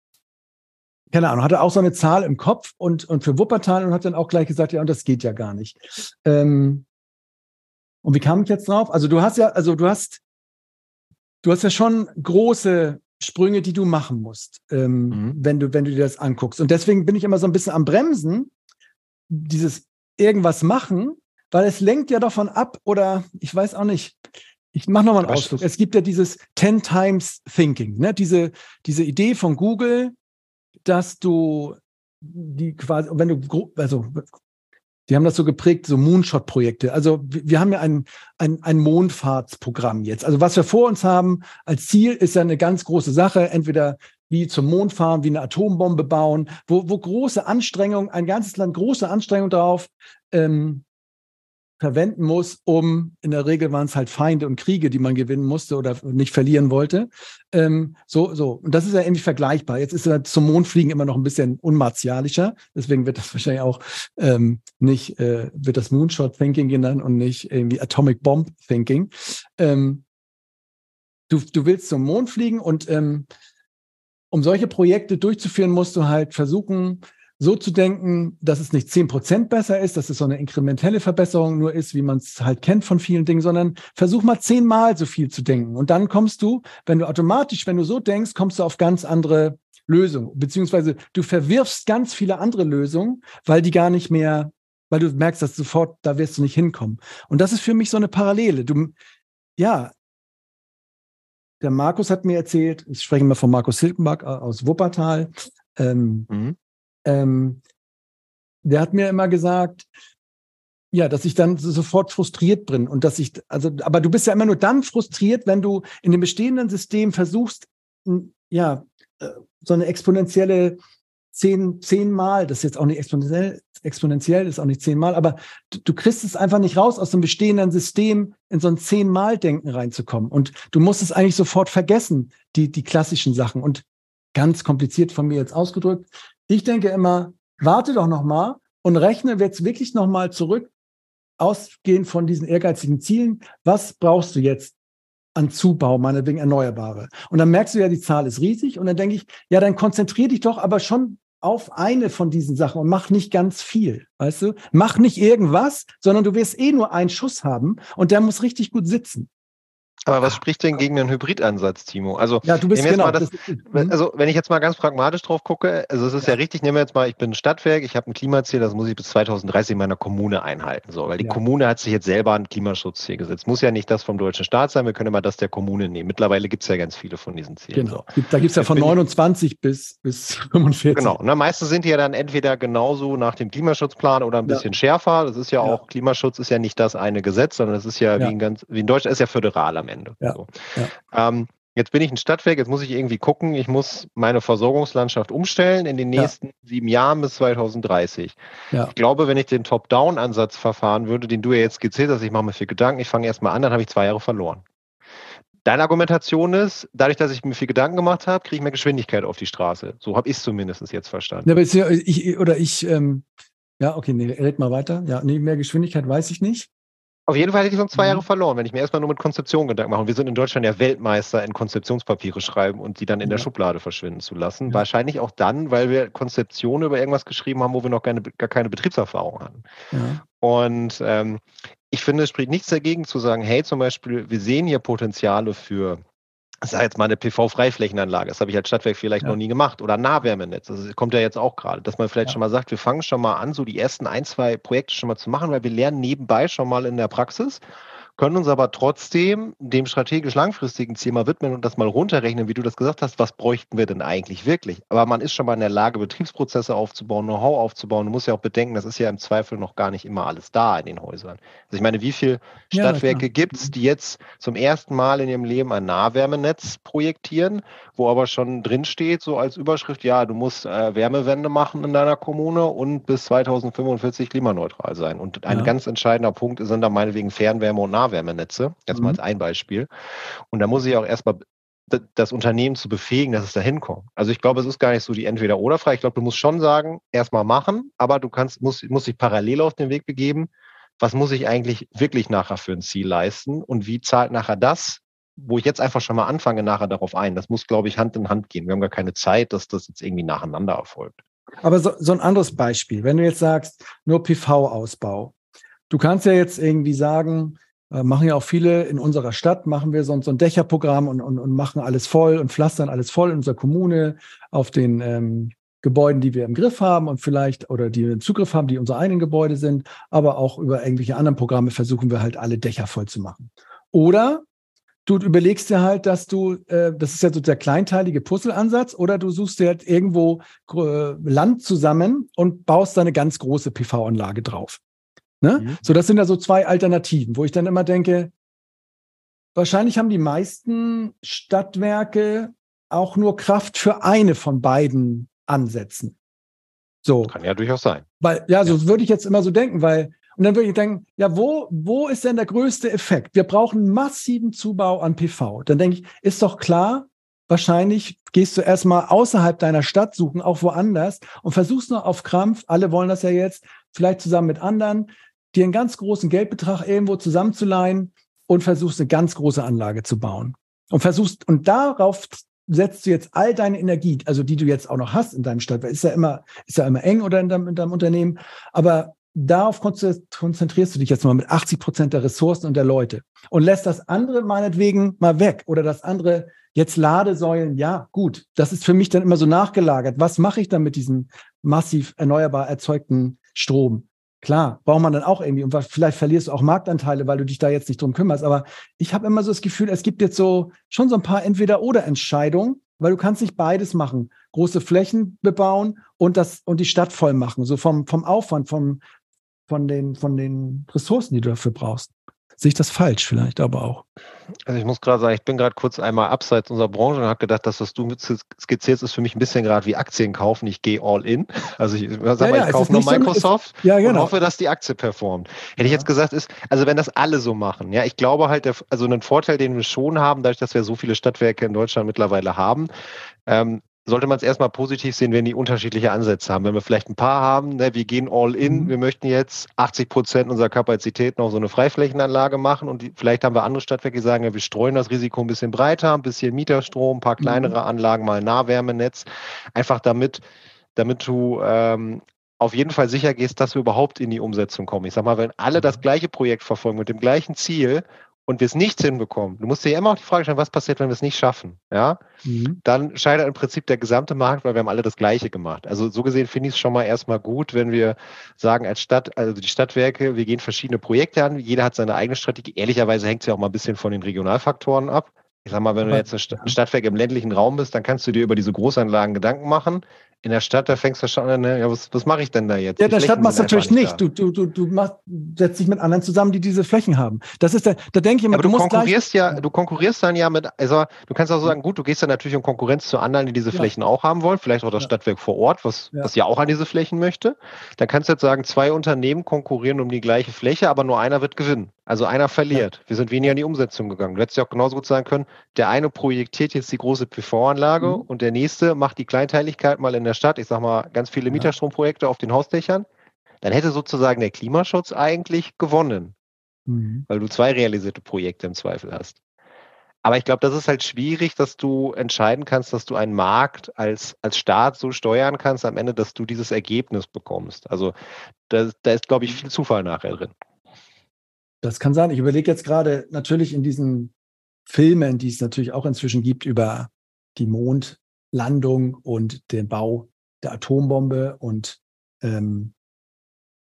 B: keine Ahnung, hatte auch so eine Zahl im Kopf und, und für Wuppertal und hat dann auch gleich gesagt, ja, und das geht ja gar nicht. Ähm, und wie kam ich jetzt drauf? Also du hast ja, also du hast, du hast ja schon große Sprünge, die du machen musst, ähm, mhm. wenn du, wenn du dir das anguckst. Und deswegen bin ich immer so ein bisschen am Bremsen, dieses irgendwas machen, weil es lenkt ja davon ab oder ich weiß auch nicht. Ich mache nochmal einen Ausflug. Es gibt ja dieses 10 Times Thinking, ne? diese, diese Idee von Google, dass du die quasi, wenn du, also die haben das so geprägt, so Moonshot-Projekte. Also wir haben ja ein, ein, ein Mondfahrtsprogramm jetzt. Also was wir vor uns haben als Ziel ist ja eine ganz große Sache. Entweder wie zum Mond fahren, wie eine Atombombe bauen, wo, wo große Anstrengungen, ein ganzes Land große Anstrengungen darauf ähm, verwenden muss, um, in der Regel waren es halt Feinde und Kriege, die man gewinnen musste oder nicht verlieren wollte. Ähm, so, so. Und das ist ja irgendwie vergleichbar. Jetzt ist ja zum Mondfliegen immer noch ein bisschen unmartialischer. Deswegen wird das wahrscheinlich auch ähm, nicht, äh, wird das Moonshot Thinking genannt und nicht irgendwie Atomic Bomb Thinking. Ähm, du, du willst zum Mond fliegen und ähm, um solche Projekte durchzuführen, musst du halt versuchen, so zu denken, dass es nicht zehn Prozent besser ist, dass es so eine inkrementelle Verbesserung nur ist, wie man es halt kennt von vielen Dingen, sondern versuch mal zehnmal so viel zu denken. Und dann kommst du, wenn du automatisch, wenn du so denkst, kommst du auf ganz andere Lösungen. Beziehungsweise du verwirfst ganz viele andere Lösungen, weil die gar nicht mehr, weil du merkst, dass sofort, da wirst du nicht hinkommen. Und das ist für mich so eine Parallele. Du, ja, der Markus hat mir erzählt, ich spreche mal von Markus Silkenberg aus Wuppertal, ähm, mhm. ähm, der hat mir immer gesagt, ja, dass ich dann sofort frustriert bin und dass ich, also, aber du bist ja immer nur dann frustriert, wenn du in dem bestehenden System versuchst, ja, äh, so eine exponentielle zehn, zehnmal, das ist jetzt auch nicht exponentiell, exponentiell ist auch nicht zehnmal, aber du, du kriegst es einfach nicht raus, aus dem bestehenden System in so ein zehnmal-Denken reinzukommen. Und du musst es eigentlich sofort vergessen, die, die klassischen Sachen. Und ganz kompliziert von mir jetzt ausgedrückt, ich denke immer, warte doch noch mal und rechne jetzt wirklich noch mal zurück, ausgehend von diesen ehrgeizigen Zielen. Was brauchst du jetzt an Zubau, meinetwegen Erneuerbare? Und dann merkst du ja, die Zahl ist riesig. Und dann denke ich, ja, dann konzentrier dich doch aber schon auf eine von diesen Sachen und mach nicht ganz viel, weißt du? Mach nicht irgendwas, sondern du wirst eh nur einen Schuss haben und der muss richtig gut sitzen.
A: Aber was spricht denn gegen einen Hybridansatz, Timo? Also,
B: ja, du bist genau.
A: Das, mhm. also, wenn ich jetzt mal ganz pragmatisch drauf gucke, also es ist ja, ja richtig, nehmen wir jetzt mal, ich bin ein Stadtwerk, ich habe ein Klimaziel, das muss ich bis 2030 in meiner Kommune einhalten. So, weil die ja. Kommune hat sich jetzt selber ein Klimaschutzziel gesetzt. Muss ja nicht das vom deutschen Staat sein, wir können immer das der Kommune nehmen. Mittlerweile gibt es ja ganz viele von diesen Zielen.
B: Genau. So. Da gibt es ja von 29 bis, bis 45.
A: Genau. Na, meistens sind die ja dann entweder genauso nach dem Klimaschutzplan oder ein bisschen schärfer. Das ist ja, auch, Klimaschutz ist ja nicht das eine Gesetz, sondern das ist ja, Wie, in ganz, wie in Deutschland, ist ja föderal am Ende.
B: Ja.
A: So. Ja. Ähm, jetzt bin ich ein Stadtwerk, jetzt muss ich irgendwie gucken, ich muss meine Versorgungslandschaft umstellen in den nächsten ja. sieben Jahren bis 2030. Ja. Ich glaube, wenn ich den Top-Down-Ansatz verfahren würde, den du ja jetzt skizziert hast, ich mache mir viel Gedanken, ich fange erstmal an, dann habe ich zwei Jahre verloren. Deine Argumentation ist, dadurch, dass ich mir viel Gedanken gemacht habe, kriege ich mehr Geschwindigkeit auf die Straße. So habe ich es zumindest jetzt verstanden.
B: Ja, aber ich, oder ich, ähm, ja, okay, nee, red mal weiter. Ja, nee, mehr Geschwindigkeit weiß ich nicht.
A: Auf jeden Fall hätte ich sonst zwei mhm. Jahre verloren, wenn ich mir erstmal nur mit Konzeption Gedanken mache. Und wir sind in Deutschland ja Weltmeister in Konzeptionspapiere schreiben und die dann in ja. der Schublade verschwinden zu lassen. Ja. Wahrscheinlich auch dann, weil wir Konzeptionen über irgendwas geschrieben haben, wo wir noch keine, gar keine Betriebserfahrung hatten. Ja. Und ähm, ich finde, es spricht nichts dagegen zu sagen, hey, zum Beispiel, wir sehen hier Potenziale für ich sage jetzt mal eine PV-Freiflächenanlage, das habe ich als Stadtwerk vielleicht ja. noch nie gemacht, oder Nahwärmenetz, das kommt ja jetzt auch gerade, dass man vielleicht ja. schon mal sagt, wir fangen schon mal an, so die ersten ein, zwei Projekte schon mal zu machen, weil wir lernen nebenbei schon mal in der Praxis können uns aber trotzdem dem strategisch langfristigen Ziel mal widmen und das mal runterrechnen, wie du das gesagt hast, was bräuchten wir denn eigentlich wirklich? Aber man ist schon mal in der Lage, Betriebsprozesse aufzubauen, Know-how aufzubauen. Du musst ja auch bedenken, das ist ja im Zweifel noch gar nicht immer alles da in den Häusern. Also ich meine, wie viele Stadtwerke ja, gibt es, die jetzt zum ersten Mal in ihrem Leben ein Nahwärmenetz projektieren, wo aber schon drinsteht, so als Überschrift, ja, du musst äh, Wärmewende machen in deiner Kommune und bis 2045 klimaneutral sein. Und ein ja. ganz entscheidender Punkt sind da meinetwegen Fernwärme und Nahwärme. Nahwärmenetze, jetzt mhm. mal als ein Beispiel. Und da muss ich auch erstmal das Unternehmen zu befähigen, dass es da hinkommt. Also ich glaube, es ist gar nicht so die Entweder-Oder-Frage. Ich glaube, du musst schon sagen, erstmal machen, aber du kannst, musst, musst dich parallel auf den Weg begeben. Was muss ich eigentlich wirklich nachher für ein Ziel leisten und wie zahlt nachher das, wo ich jetzt einfach schon mal anfange, nachher darauf ein? Das muss, glaube ich, Hand in Hand gehen. Wir haben gar keine Zeit, dass das jetzt irgendwie nacheinander erfolgt.
B: Aber so, so ein anderes Beispiel, wenn du jetzt sagst, nur PV-Ausbau. Du kannst ja jetzt irgendwie sagen, machen ja auch viele in unserer Stadt, machen wir so, so ein Dächerprogramm und, und, und machen alles voll und pflastern alles voll in unserer Kommune auf den ähm, Gebäuden, die wir im Griff haben und vielleicht oder die wir Zugriff haben, die unsere eigenen Gebäude sind, aber auch über irgendwelche anderen Programme versuchen wir halt alle Dächer voll zu machen. Oder du überlegst dir halt, dass du, äh, das ist ja so der kleinteilige Puzzleansatz, oder du suchst dir halt irgendwo äh, Land zusammen und baust da eine ganz große PV-Anlage drauf. Ne? Mhm. So, das sind ja so zwei Alternativen, wo ich dann immer denke, wahrscheinlich haben die meisten Stadtwerke auch nur Kraft für eine von beiden ansetzen.
A: So. Kann ja durchaus sein.
B: Weil, ja, so ja. würde ich jetzt immer so denken, weil, und dann würde ich denken, ja, wo, wo ist denn der größte Effekt? Wir brauchen massiven Zubau an PV. Dann denke ich, ist doch klar, wahrscheinlich gehst du erstmal außerhalb deiner Stadt suchen, auch woanders und versuchst nur auf Krampf, alle wollen das ja jetzt, vielleicht zusammen mit anderen, dir einen ganz großen Geldbetrag irgendwo zusammenzuleihen und versuchst eine ganz große Anlage zu bauen. Und versuchst, und darauf setzt du jetzt all deine Energie, also die du jetzt auch noch hast in deinem Stadt, ist ja immer, ist ja immer eng oder in deinem, in deinem Unternehmen, aber darauf konzentrierst du dich jetzt mal mit 80 Prozent der Ressourcen und der Leute und lässt das andere meinetwegen mal weg oder das andere jetzt Ladesäulen, ja, gut, das ist für mich dann immer so nachgelagert. Was mache ich dann mit diesem massiv erneuerbar erzeugten Strom? Klar, braucht man dann auch irgendwie und vielleicht verlierst du auch Marktanteile, weil du dich da jetzt nicht drum kümmerst. Aber ich habe immer so das Gefühl, es gibt jetzt so schon so ein paar Entweder-oder-Entscheidungen, weil du kannst nicht beides machen. Große Flächen bebauen und das und die Stadt voll machen. So vom, vom Aufwand, vom, von, den, von den Ressourcen, die du dafür brauchst. Sehe ich das falsch vielleicht aber auch?
A: Also ich muss gerade sagen, ich bin gerade kurz einmal abseits unserer Branche und habe gedacht, dass was du skizzierst, ist für mich ein bisschen gerade wie Aktien kaufen. Ich gehe all in. Also ich sag ja, mal, ich ja, kaufe nur Microsoft so, ja, genau. und hoffe, dass die Aktie performt. Hätte ich jetzt gesagt, ist, also wenn das alle so machen, ja, ich glaube halt, der, also einen Vorteil, den wir schon haben, dadurch, dass wir so viele Stadtwerke in Deutschland mittlerweile haben, ähm, sollte man es erstmal positiv sehen, wenn die unterschiedliche Ansätze haben. Wenn wir vielleicht ein paar haben, ne, wir gehen all in, mhm. wir möchten jetzt 80 Prozent unserer Kapazität noch so eine Freiflächenanlage machen und die, vielleicht haben wir andere Stadtwerke, die sagen, ja, wir streuen das Risiko ein bisschen breiter, ein bisschen Mieterstrom, ein paar mhm. kleinere. Anlagen, mal Nahwärmenetz, einfach damit, damit du ähm, auf jeden Fall sicher gehst, dass wir überhaupt in die Umsetzung kommen. Ich sag mal, wenn alle das mhm. gleiche Projekt verfolgen mit dem gleichen Ziel und wir es nicht hinbekommen, du musst dir immer auch die Frage stellen, was passiert, wenn wir es nicht schaffen, ja, mhm. dann scheitert im Prinzip der gesamte Markt, weil wir haben alle das Gleiche gemacht. Also so gesehen finde ich es schon mal erstmal gut, wenn wir sagen als Stadt, also die Stadtwerke, wir gehen verschiedene Projekte an, jeder hat seine eigene Strategie. Ehrlicherweise hängt es ja auch mal ein bisschen von den Regionalfaktoren ab. Ich sag mal, wenn du jetzt ein Stadtwerk im ländlichen Raum bist, dann kannst du dir über diese Großanlagen Gedanken machen in der Stadt, da fängst du schon an, ne, ja, was, was mache ich denn da jetzt?
B: Ja, in der Stadt machst du natürlich nicht. Du, du, du, du machst, setzt dich mit anderen zusammen, die diese Flächen haben. Das ist der, da denke ich immer,
A: aber du, du konkurrierst ja, du konkurrierst dann ja mit, also du kannst auch sagen, gut, du gehst dann natürlich in Konkurrenz zu anderen, die diese Flächen ja. auch haben wollen, vielleicht auch das ja. Stadtwerk vor Ort, was, ja. was ja auch an diese Flächen möchte. Dann kannst du jetzt sagen, zwei Unternehmen konkurrieren um die gleiche Fläche, aber nur einer wird gewinnen. Also einer verliert. Wir sind weniger in die Umsetzung gegangen. Du hättest ja auch genauso gut sagen können, der eine projektiert jetzt die große PV-Anlage mhm. und der nächste macht die Kleinteiligkeit mal in der Stadt. Ich sag mal, ganz viele Mieterstromprojekte auf den Hausdächern, dann hätte sozusagen der Klimaschutz eigentlich gewonnen, mhm. weil du zwei realisierte Projekte im Zweifel hast. Aber ich glaube, das ist halt schwierig, dass du entscheiden kannst, dass du einen Markt als, als Staat so steuern kannst am Ende, dass du dieses Ergebnis bekommst. Also da, da ist, glaube ich, viel Zufall nachher drin.
B: Das kann sein. Ich überlege jetzt gerade natürlich in diesen Filmen, die es natürlich auch inzwischen gibt über die Mondlandung und den Bau der Atombombe und ähm,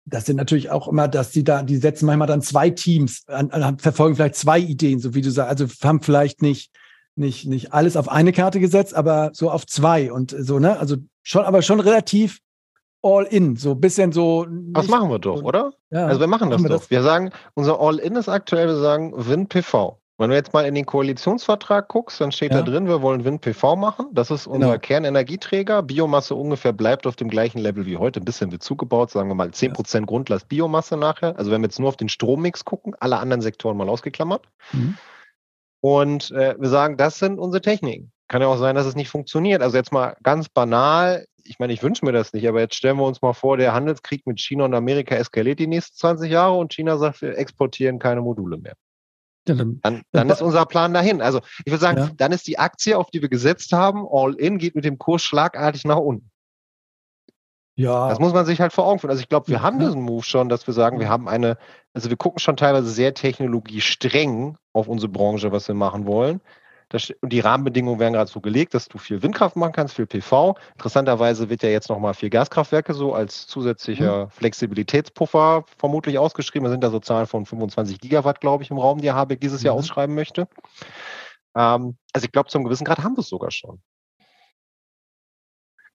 B: das sind natürlich auch immer, dass die da, die setzen manchmal dann zwei Teams, an, an, verfolgen vielleicht zwei Ideen, so wie du sagst, also haben vielleicht nicht, nicht, nicht alles auf eine Karte gesetzt, aber so auf zwei und so, ne? Also schon, aber schon relativ all in, so ein bisschen so.
A: Das machen wir doch, oder? Ja, also wir machen das machen wir doch. Das. Wir sagen, unser All in ist aktuell, wir sagen Win PV. Wenn du jetzt mal in den Koalitionsvertrag guckst, dann steht ja. da drin, wir wollen Wind-PV machen. Das ist unser genau. Kernenergieträger. Biomasse ungefähr bleibt auf dem gleichen Level wie heute. Ein bisschen wird zugebaut, sagen wir mal 10% ja. Grundlast Biomasse nachher. Also wenn wir jetzt nur auf den Strommix gucken, alle anderen Sektoren mal ausgeklammert. Mhm. Und äh, wir sagen, das sind unsere Techniken. Kann ja auch sein, dass es nicht funktioniert. Also jetzt mal ganz banal, ich meine, ich wünsche mir das nicht, aber jetzt stellen wir uns mal vor, der Handelskrieg mit China und Amerika eskaliert die nächsten 20 Jahre und China sagt, wir exportieren keine Module mehr. Dann, dann, ist unser Plan dahin. Also ich würde sagen, ja. dann ist die Aktie, auf die wir gesetzt haben, all in, geht mit dem Kurs schlagartig nach unten. Ja. Das muss man sich halt vor Augen führen. Also ich glaube, wir ja. haben diesen Move schon, dass wir sagen, wir haben eine, also wir gucken schon teilweise sehr technologiestreng auf unsere Branche, was wir machen wollen. Das, und die Rahmenbedingungen werden gerade so gelegt, dass du viel Windkraft machen kannst, viel PV. Interessanterweise wird ja jetzt nochmal viel Gaskraftwerke so als zusätzlicher mhm. Flexibilitätspuffer vermutlich ausgeschrieben. Da sind da so Zahlen von 25 Gigawatt, glaube ich, im Raum, die Habeck dieses mhm. Jahr ausschreiben möchte. Ähm, also ich glaube, zum gewissen Grad haben wir es sogar schon.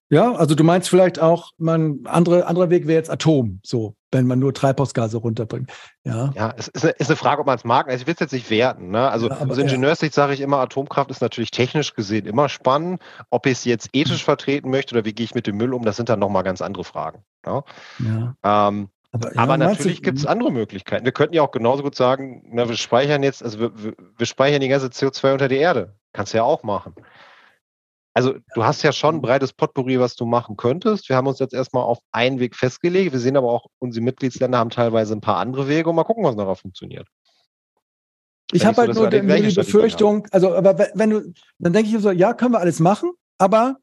B: Ja, also du meinst vielleicht auch, man, andere, anderer Weg wäre jetzt Atom, so. Wenn man nur Treibhausgase runterbringt. Ja,
A: ja es ist eine, ist eine Frage, ob man es mag. Also ich will es jetzt nicht werten. Ne? Also ja, aus Ingenieurssicht sage ich immer, Atomkraft ist natürlich technisch gesehen immer spannend. Ob ich es jetzt ethisch vertreten möchte oder wie gehe ich mit dem Müll um, das sind dann nochmal ganz andere Fragen. Ne? Ja. Ähm, aber, ja, aber natürlich gibt es andere Möglichkeiten. Wir könnten ja auch genauso gut sagen, na, wir speichern jetzt, also wir, wir speichern die ganze CO2 unter die Erde. Kannst du ja auch machen. Also du hast ja schon ein breites Potpourri, was du machen könntest. Wir haben uns jetzt erstmal auf einen Weg festgelegt. Wir sehen aber auch, unsere Mitgliedsländer haben teilweise ein paar andere Wege und mal gucken, was nachher funktioniert.
B: Ich habe halt so, nur, die, nur die Befürchtung, also aber wenn du, dann denke ich so, ja, können wir alles machen, aber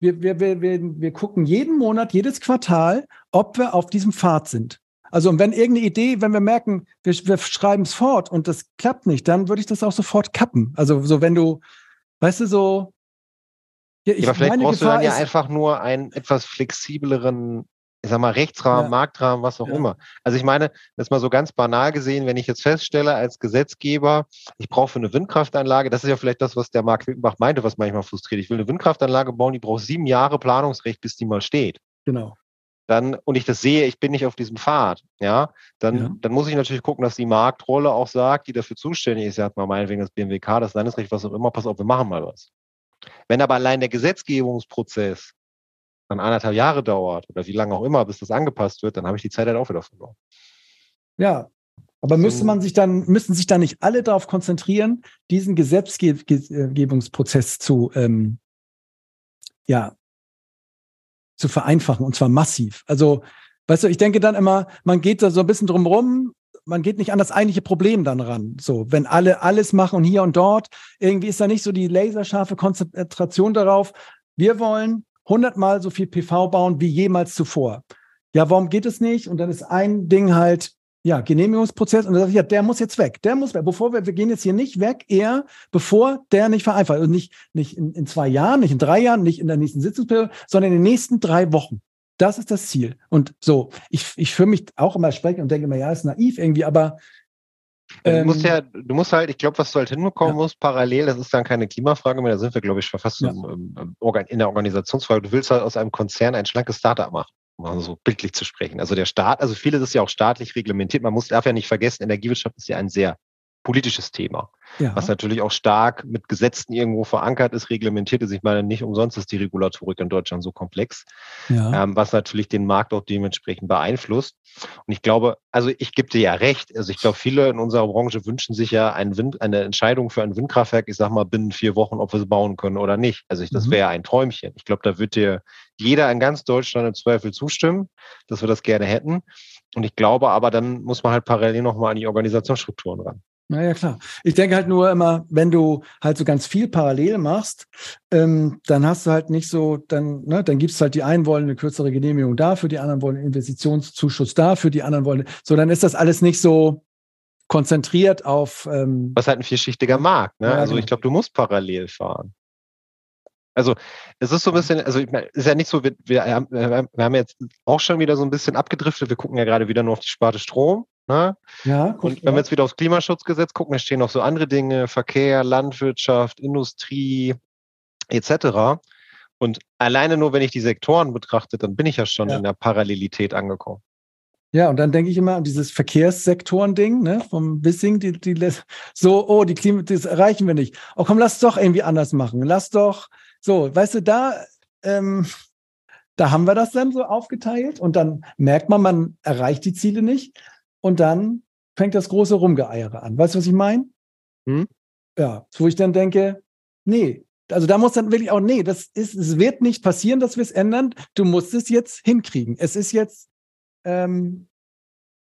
B: wir, wir, wir, wir, wir gucken jeden Monat, jedes Quartal, ob wir auf diesem Pfad sind. Also und wenn irgendeine Idee, wenn wir merken, wir, wir schreiben es fort und das klappt nicht, dann würde ich das auch sofort kappen. Also so wenn du, weißt du, so,
A: ja, ich, ja, aber vielleicht brauchst Gefahr du dann ja einfach nur einen etwas flexibleren, ich sag mal, Rechtsrahmen, ja. Marktrahmen, was auch ja. immer. Also ich meine, das mal so ganz banal gesehen, wenn ich jetzt feststelle als Gesetzgeber, ich brauche für eine Windkraftanlage, das ist ja vielleicht das, was der Marc Wittenbach meinte, was manchmal frustriert. Ich will eine Windkraftanlage bauen, die braucht sieben Jahre Planungsrecht, bis die mal steht.
B: Genau.
A: Dann, und ich das sehe, ich bin nicht auf diesem Pfad, ja, dann, ja. dann muss ich natürlich gucken, dass die Marktrolle auch sagt, die dafür zuständig ist, ja, mal meinetwegen das BMWK, das Landesrecht, was auch immer, pass auf, wir machen mal was. Wenn aber allein der Gesetzgebungsprozess dann anderthalb Jahre dauert oder wie lange auch immer, bis das angepasst wird, dann habe ich die Zeit halt auch wieder verloren.
B: Ja, aber müsste man sich dann, müssen sich dann nicht alle darauf konzentrieren, diesen Gesetzgebungsprozess zu, ähm, ja, zu vereinfachen und zwar massiv. Also, weißt du, ich denke dann immer, man geht da so ein bisschen drum rum, man geht nicht an das eigentliche Problem dann ran. So, wenn alle alles machen und hier und dort, irgendwie ist da nicht so die laserscharfe Konzentration darauf. Wir wollen hundertmal so viel PV bauen wie jemals zuvor. Ja, warum geht es nicht? Und dann ist ein Ding halt, ja, Genehmigungsprozess. Und dann sage ich, ja, der muss jetzt weg. Der muss weg. Bevor wir, wir gehen jetzt hier nicht weg, eher bevor der nicht vereinfacht. Und nicht, nicht in, in zwei Jahren, nicht in drei Jahren, nicht in der nächsten Sitzungsperiode, sondern in den nächsten drei Wochen. Das ist das Ziel. Und so, ich, ich fühle mich auch immer sprechen und denke immer, ja, ist naiv irgendwie, aber
A: du musst ähm, ja, du musst halt, ich glaube, was du halt hinbekommen ja. musst, parallel, das ist dann keine Klimafrage mehr, da sind wir, glaube ich, fast ja. im, im, in der Organisationsfrage. Du willst halt aus einem Konzern ein schlankes Startup machen, um so bildlich zu sprechen. Also der Staat, also vieles ist ja auch staatlich reglementiert. Man muss, darf ja nicht vergessen, Energiewirtschaft ist ja ein sehr politisches Thema, ja. was natürlich auch stark mit Gesetzen irgendwo verankert ist, reglementiert ist. Ich meine, nicht umsonst ist die Regulatorik in Deutschland so komplex, ja. ähm, was natürlich den Markt auch dementsprechend beeinflusst. Und ich glaube, also ich gebe dir ja recht. Also ich glaube, viele in unserer Branche wünschen sich ja ein Wind, eine Entscheidung für ein Windkraftwerk, ich sag mal, binnen vier Wochen, ob wir es bauen können oder nicht. Also ich, das mhm. wäre ein Träumchen. Ich glaube, da wird dir jeder in ganz Deutschland im Zweifel zustimmen, dass wir das gerne hätten. Und ich glaube aber, dann muss man halt parallel nochmal an die Organisationsstrukturen ran.
B: Naja, klar. Ich denke halt nur immer, wenn du halt so ganz viel parallel machst, ähm, dann hast du halt nicht so, dann, ne, dann gibt es halt die einen wollen eine kürzere Genehmigung dafür, die anderen wollen einen Investitionszuschuss dafür, die anderen wollen, so dann ist das alles nicht so konzentriert auf. Ähm,
A: Was halt ein vielschichtiger Markt, ne? Ja, also genau. ich glaube, du musst parallel fahren. Also es ist so ein bisschen, also ich meine, ist ja nicht so, wir, wir, haben, wir haben jetzt auch schon wieder so ein bisschen abgedriftet, wir gucken ja gerade wieder nur auf die Sparte Strom. Ne? Ja, und wenn wir jetzt wieder aufs Klimaschutzgesetz gucken, da stehen noch so andere Dinge, Verkehr, Landwirtschaft, Industrie etc. Und alleine nur, wenn ich die Sektoren betrachte, dann bin ich ja schon ja. in der Parallelität angekommen.
B: Ja, und dann denke ich immer an dieses Verkehrssektoren-Ding, ne, vom Wissing, die, die, so, oh, die Klima, das erreichen wir nicht. Oh, komm, lass doch irgendwie anders machen. Lass doch, so, weißt du, da, ähm, da haben wir das dann so aufgeteilt und dann merkt man, man erreicht die Ziele nicht und dann fängt das große Rumgeeiere an. Weißt du, was ich meine? Hm? Ja, wo ich dann denke, nee, also da muss dann wirklich auch, nee, das ist, es wird nicht passieren, dass wir es ändern. Du musst es jetzt hinkriegen. Es ist jetzt, ähm,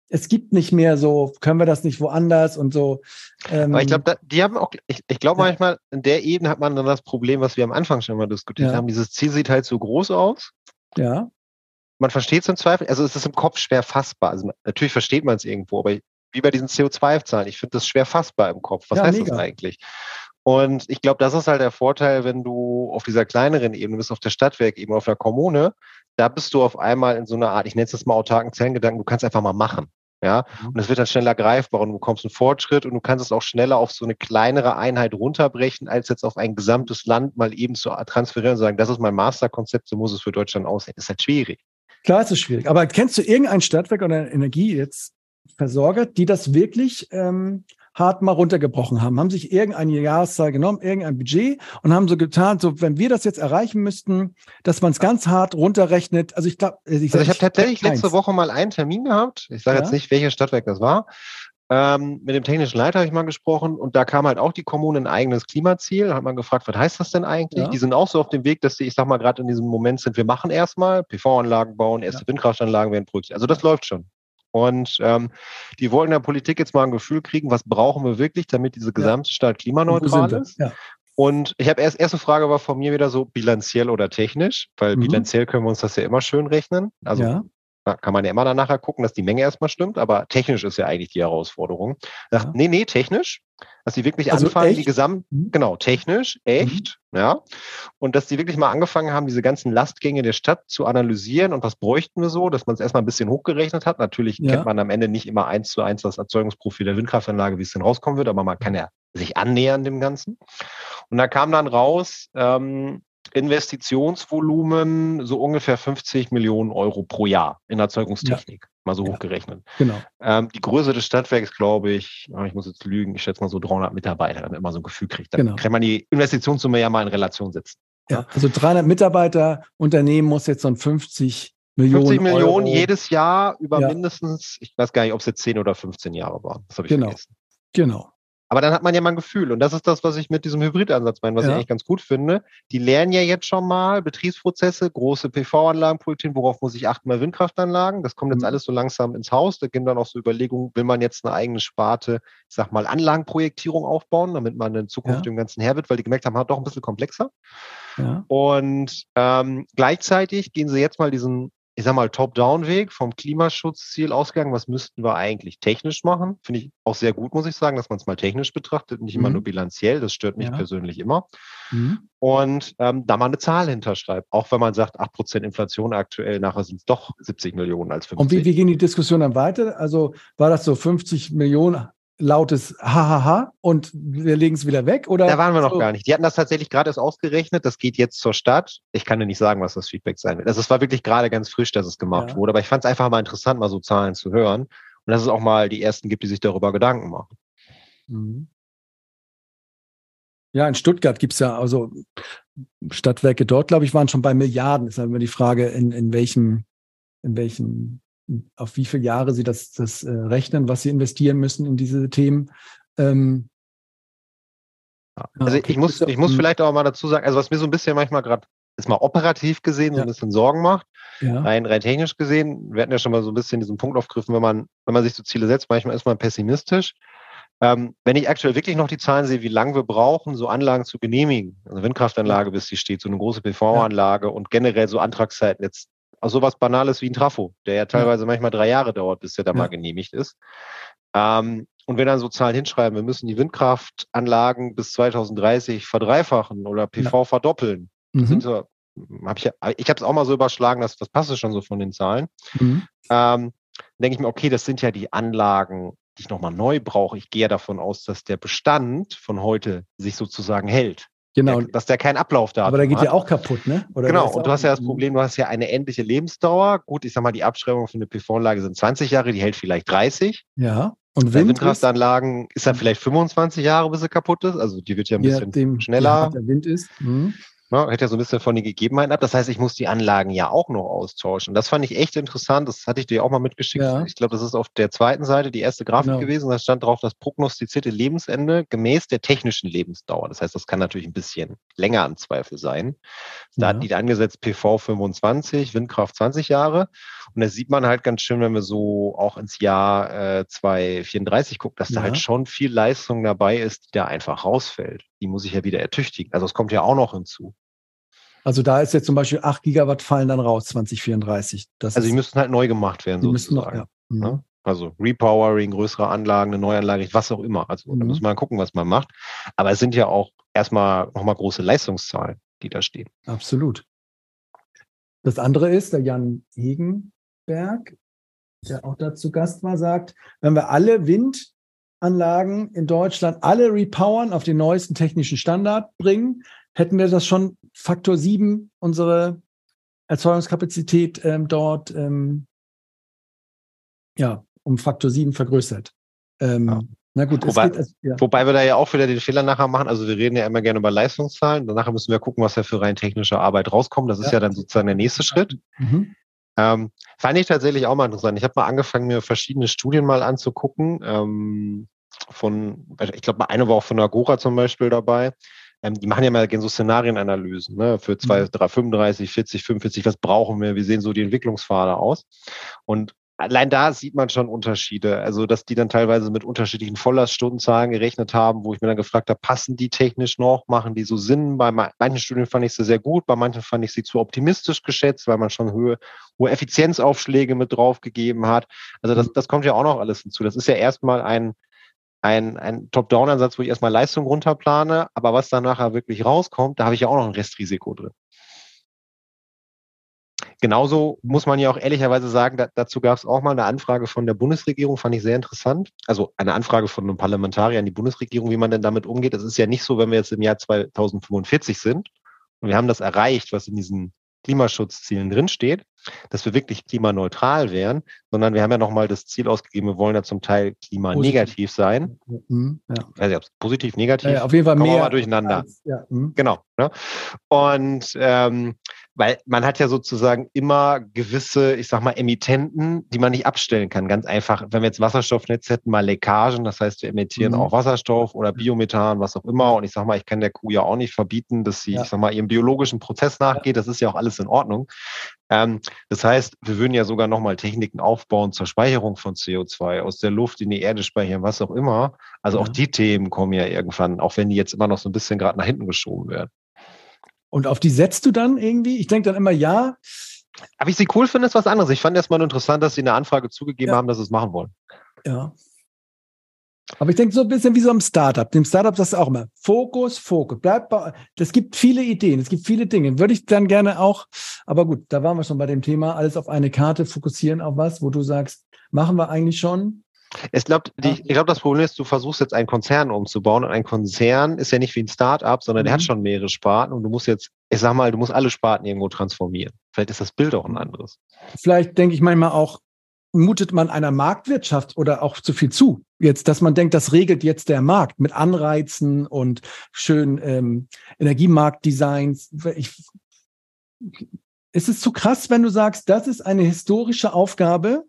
B: es gibt nicht mehr so, können wir das nicht woanders und so.
A: Ähm, Aber ich glaube, die haben auch, ich, ich glaube ja. manchmal, in der Ebene hat man dann das Problem, was wir am Anfang schon mal diskutiert ja. haben. Dieses Ziel sieht halt so groß aus.
B: Ja
A: man versteht es im Zweifel, also es ist im Kopf schwer fassbar. Also natürlich versteht man es irgendwo, aber wie bei diesen CO2-Zahlen, ich finde das schwer fassbar im Kopf. Was ja, heißt mega. das eigentlich? Und ich glaube, das ist halt der Vorteil, wenn du auf dieser kleineren Ebene bist, auf der Stadtwerkebene, auf der Kommune, da bist du auf einmal in so einer Art, ich nenne es mal autarken Zellengedanken, du kannst einfach mal machen. Ja, mhm. und es wird dann schneller greifbar und du bekommst einen Fortschritt und du kannst es auch schneller auf so eine kleinere Einheit runterbrechen, als jetzt auf ein gesamtes Land mal eben zu transferieren und sagen, das ist mein Masterkonzept, so muss es für Deutschland aussehen. Das ist halt schwierig.
B: Klar, ist es schwierig. Aber kennst du irgendein Stadtwerk oder Energie jetzt Versorger, die das wirklich ähm, hart mal runtergebrochen haben, haben sich irgendeine Jahreszahl genommen, irgendein Budget und haben so getan, so wenn wir das jetzt erreichen müssten, dass man es ganz hart runterrechnet. Also ich glaube,
A: ich, also ich habe tatsächlich letzte Woche mal einen Termin gehabt. Ich sage ja? jetzt nicht, welches Stadtwerk das war. Ähm, mit dem technischen Leiter habe ich mal gesprochen und da kam halt auch die Kommune ein eigenes Klimaziel. Hat man gefragt, was heißt das denn eigentlich? Ja. Die sind auch so auf dem Weg, dass sie, ich sag mal, gerade in diesem Moment sind, wir machen erstmal PV-Anlagen bauen, erste ja. Windkraftanlagen werden produziert. Also das läuft schon. Und ähm, die wollen in der Politik jetzt mal ein Gefühl kriegen, was brauchen wir wirklich, damit diese gesamte Stadt klimaneutral ist. Ja. Und ich habe erst erste Frage war von mir wieder so bilanziell oder technisch, weil mhm. bilanziell können wir uns das ja immer schön rechnen. Also ja. Kann man ja immer dann nachher gucken, dass die Menge erstmal stimmt, aber technisch ist ja eigentlich die Herausforderung. Ja. nee, nee, technisch dass sie wirklich also anfangen, echt? die gesamt, mhm. genau, technisch, echt, mhm. ja, und dass sie wirklich mal angefangen haben, diese ganzen Lastgänge der Stadt zu analysieren und was bräuchten wir so, dass man es erstmal ein bisschen hochgerechnet hat. Natürlich ja. kennt man am Ende nicht immer eins zu eins das Erzeugungsprofil der Windkraftanlage, wie es denn rauskommen wird, aber man kann ja sich annähern dem Ganzen. Und da kam dann raus, ähm, Investitionsvolumen so ungefähr 50 Millionen Euro pro Jahr in Erzeugungstechnik, ja. mal so ja. hochgerechnet. Genau. Ähm, die Größe des Stadtwerks, glaube ich, ich muss jetzt lügen, ich schätze mal so 300 Mitarbeiter, damit man so ein Gefühl kriegt. Dann genau. kann man die Investitionssumme ja mal in Relation setzen.
B: Ja, also 300 Mitarbeiter, Unternehmen muss jetzt so ein 50 Millionen 50
A: Millionen Euro. jedes Jahr über ja. mindestens, ich weiß gar nicht, ob es jetzt 10 oder 15 Jahre waren. Das habe ich
B: genau.
A: vergessen.
B: Genau.
A: Aber dann hat man ja mal ein Gefühl. Und das ist das, was ich mit diesem Hybridansatz meine, was ja. ich eigentlich ganz gut finde. Die lernen ja jetzt schon mal Betriebsprozesse, große PV-Anlagen projektieren, worauf muss ich achten bei Windkraftanlagen. Das kommt jetzt mhm. alles so langsam ins Haus. Da gehen dann auch so Überlegungen, will man jetzt eine eigene Sparte, ich sag mal, Anlagenprojektierung aufbauen, damit man in Zukunft ja. dem Ganzen her wird, weil die gemerkt haben, hat doch ein bisschen komplexer. Ja. Und ähm, gleichzeitig gehen sie jetzt mal diesen ich sag mal, Top-Down-Weg vom Klimaschutzziel ausgegangen. Was müssten wir eigentlich technisch machen? Finde ich auch sehr gut, muss ich sagen, dass man es mal technisch betrachtet, nicht immer mhm. nur bilanziell. Das stört mich ja. persönlich immer. Mhm. Und ähm, da mal eine Zahl hinterschreibt. Auch wenn man sagt, 8% Inflation aktuell, nachher sind es doch 70 Millionen als 50.
B: Und wie, wie ging die Diskussion dann weiter? Also war das so 50 Millionen lautes Hahaha und wir legen es wieder weg? Oder
A: da waren wir noch so? gar nicht. Die hatten das tatsächlich gerade erst ausgerechnet. Das geht jetzt zur Stadt. Ich kann dir nicht sagen, was das Feedback sein wird. Also es war wirklich gerade ganz frisch, dass es gemacht ja. wurde. Aber ich fand es einfach mal interessant, mal so Zahlen zu hören. Und dass es auch mal die ersten gibt, die sich darüber Gedanken machen. Mhm.
B: Ja, in Stuttgart gibt es ja, also Stadtwerke dort, glaube ich, waren schon bei Milliarden. Ist halt immer die Frage, in, in welchem, in welchem auf wie viele Jahre sie das, das äh, rechnen, was sie investieren müssen in diese Themen. Ähm,
A: also okay. ich muss, ich muss mhm. vielleicht auch mal dazu sagen, also was mir so ein bisschen manchmal gerade ist mal operativ gesehen so ein bisschen Sorgen macht, ja. rein, rein technisch gesehen, wir hatten ja schon mal so ein bisschen diesen Punkt aufgegriffen, wenn man, wenn man sich so Ziele setzt, manchmal ist man pessimistisch. Ähm, wenn ich aktuell wirklich noch die Zahlen sehe, wie lange wir brauchen, so Anlagen zu genehmigen, also Windkraftanlage, bis sie steht, so eine große PV-Anlage ja. und generell so Antragszeiten jetzt also sowas Banales wie ein Trafo, der ja teilweise ja. manchmal drei Jahre dauert, bis der da ja. mal genehmigt ist. Ähm, und wenn dann so Zahlen hinschreiben, wir müssen die Windkraftanlagen bis 2030 verdreifachen oder PV ja. verdoppeln. Mhm. sind so, hab ich ich habe es auch mal so überschlagen, dass das passt schon so von den Zahlen. Mhm. Ähm, denke ich mir, okay, das sind ja die Anlagen, die ich nochmal neu brauche. Ich gehe ja davon aus, dass der Bestand von heute sich sozusagen hält. Genau. dass der keinen Ablauf da hat.
B: Aber da geht hat. ja auch kaputt, ne?
A: Oder genau, und du hast ja das Problem, du hast ja eine endliche Lebensdauer. Gut, ich sag mal, die Abschreibung für eine PV-Anlage sind 20 Jahre, die hält vielleicht 30.
B: Ja.
A: Und Wind Windkraftanlagen ist, ist dann vielleicht 25 Jahre, bis sie kaputt ist. Also die wird ja ein bisschen dem, schneller.
B: der Wind ist. Mhm.
A: Ne, hängt ja so ein bisschen von den Gegebenheiten ab. Das heißt, ich muss die Anlagen ja auch noch austauschen. Das fand ich echt interessant. Das hatte ich dir auch mal mitgeschickt. Ja. Ich glaube, das ist auf der zweiten Seite die erste Grafik genau. gewesen. Da stand drauf das prognostizierte Lebensende gemäß der technischen Lebensdauer. Das heißt, das kann natürlich ein bisschen länger im Zweifel sein. Da ja. hat die angesetzt PV 25, Windkraft 20 Jahre. Und das sieht man halt ganz schön, wenn wir so auch ins Jahr äh, 2034 gucken, dass ja. da halt schon viel Leistung dabei ist, die da einfach rausfällt die muss ich ja wieder ertüchtigen. Also es kommt ja auch noch hinzu.
B: Also da ist jetzt zum Beispiel 8 Gigawatt fallen dann raus 2034.
A: Das also die müssten halt neu gemacht werden, die sozusagen. Noch, ja. Mhm. Ne? Also Repowering, größere Anlagen, eine Neuanlage, was auch immer. Also mhm. da muss man gucken, was man macht. Aber es sind ja auch erstmal nochmal große Leistungszahlen, die da stehen.
B: Absolut. Das andere ist, der Jan Hegenberg, der auch dazu Gast war, sagt, wenn wir alle Wind Anlagen in Deutschland alle repowern, auf den neuesten technischen Standard bringen, hätten wir das schon Faktor 7 unsere Erzeugungskapazität ähm, dort ähm, ja, um Faktor 7 vergrößert. Ähm, ja.
A: Na gut, wobei, geht, ja. wobei wir da ja auch wieder den Fehler nachher machen. Also wir reden ja immer gerne über Leistungszahlen. Danach müssen wir gucken, was ja für rein technische Arbeit rauskommt. Das ist ja dann sozusagen der nächste Schritt. Mhm. Ähm, fand ich tatsächlich auch mal interessant. Ich habe mal angefangen, mir verschiedene Studien mal anzugucken. Ähm, von, ich glaube, eine war auch von Agora zum Beispiel dabei. Ähm, die machen ja mal so Szenarienanalysen ne, für 2, 3, 35, 40, 45. Was brauchen wir? Wie sehen so die Entwicklungspfade aus? Und allein da sieht man schon Unterschiede. Also, dass die dann teilweise mit unterschiedlichen Vollaststundenzahlen gerechnet haben, wo ich mir dann gefragt habe, passen die technisch noch? Machen die so Sinn? Bei manchen Studien fand ich sie sehr gut, bei manchen fand ich sie zu optimistisch geschätzt, weil man schon hohe, hohe Effizienzaufschläge mit draufgegeben hat. Also, das, das kommt ja auch noch alles hinzu. Das ist ja erstmal ein, ein, ein Top-Down-Ansatz, wo ich erstmal Leistung runterplane, aber was dann nachher wirklich rauskommt, da habe ich ja auch noch ein Restrisiko drin. Genauso muss man ja auch ehrlicherweise sagen, da, dazu gab es auch mal eine Anfrage von der Bundesregierung, fand ich sehr interessant. Also eine Anfrage von einem Parlamentarier an die Bundesregierung, wie man denn damit umgeht. Es ist ja nicht so, wenn wir jetzt im Jahr 2045 sind und wir haben das erreicht, was in diesen Klimaschutzzielen drinsteht, dass wir wirklich klimaneutral wären, sondern wir haben ja nochmal das Ziel ausgegeben, wir wollen ja zum Teil klimanegativ sein. Mhm, ja. Also positiv, negativ. Ja,
B: auf jeden Fall mehr.
A: Mal durcheinander. Als, ja. mhm. Genau. Ne? Und ähm, weil man hat ja sozusagen immer gewisse, ich sag mal, Emittenten, die man nicht abstellen kann. Ganz einfach, wenn wir jetzt Wasserstoffnetz hätten, mal Leckagen, das heißt, wir emittieren mhm. auch Wasserstoff oder Biomethan, was auch immer. Und ich sag mal, ich kann der Kuh ja auch nicht verbieten, dass sie, ja. ich sag mal, ihrem biologischen Prozess nachgeht. Das ist ja auch alles in Ordnung. Ähm, das heißt, wir würden ja sogar nochmal Techniken aufbauen zur Speicherung von CO2 aus der Luft in die Erde speichern, was auch immer. Also ja. auch die Themen kommen ja irgendwann, auch wenn die jetzt immer noch so ein bisschen gerade nach hinten geschoben werden.
B: Und auf die setzt du dann irgendwie? Ich denke dann immer, ja.
A: Aber ich sie cool finde, ist was anderes. Ich fand erstmal interessant, dass sie eine Anfrage zugegeben ja. haben, dass sie es machen wollen.
B: Ja. Aber ich denke so ein bisschen wie so ein Startup. Dem Startup sagst du auch immer, Fokus, Fokus. Bleib bei, das gibt viele Ideen, es gibt viele Dinge. Würde ich dann gerne auch, aber gut, da waren wir schon bei dem Thema, alles auf eine Karte fokussieren auf was, wo du sagst, machen wir eigentlich schon.
A: Ich glaube, ich glaube, das Problem ist, du versuchst jetzt einen Konzern umzubauen und ein Konzern ist ja nicht wie ein Startup, sondern mhm. der hat mhm. schon mehrere Sparten und du musst jetzt, ich sag mal, du musst alle Sparten irgendwo transformieren. Vielleicht ist das Bild auch ein anderes.
B: Vielleicht denke ich manchmal auch, mutet man einer Marktwirtschaft oder auch zu viel zu. Jetzt, dass man denkt, das regelt jetzt der Markt mit Anreizen und schön ähm, Energiemarktdesigns. Ich, ist es zu krass, wenn du sagst, das ist eine historische Aufgabe,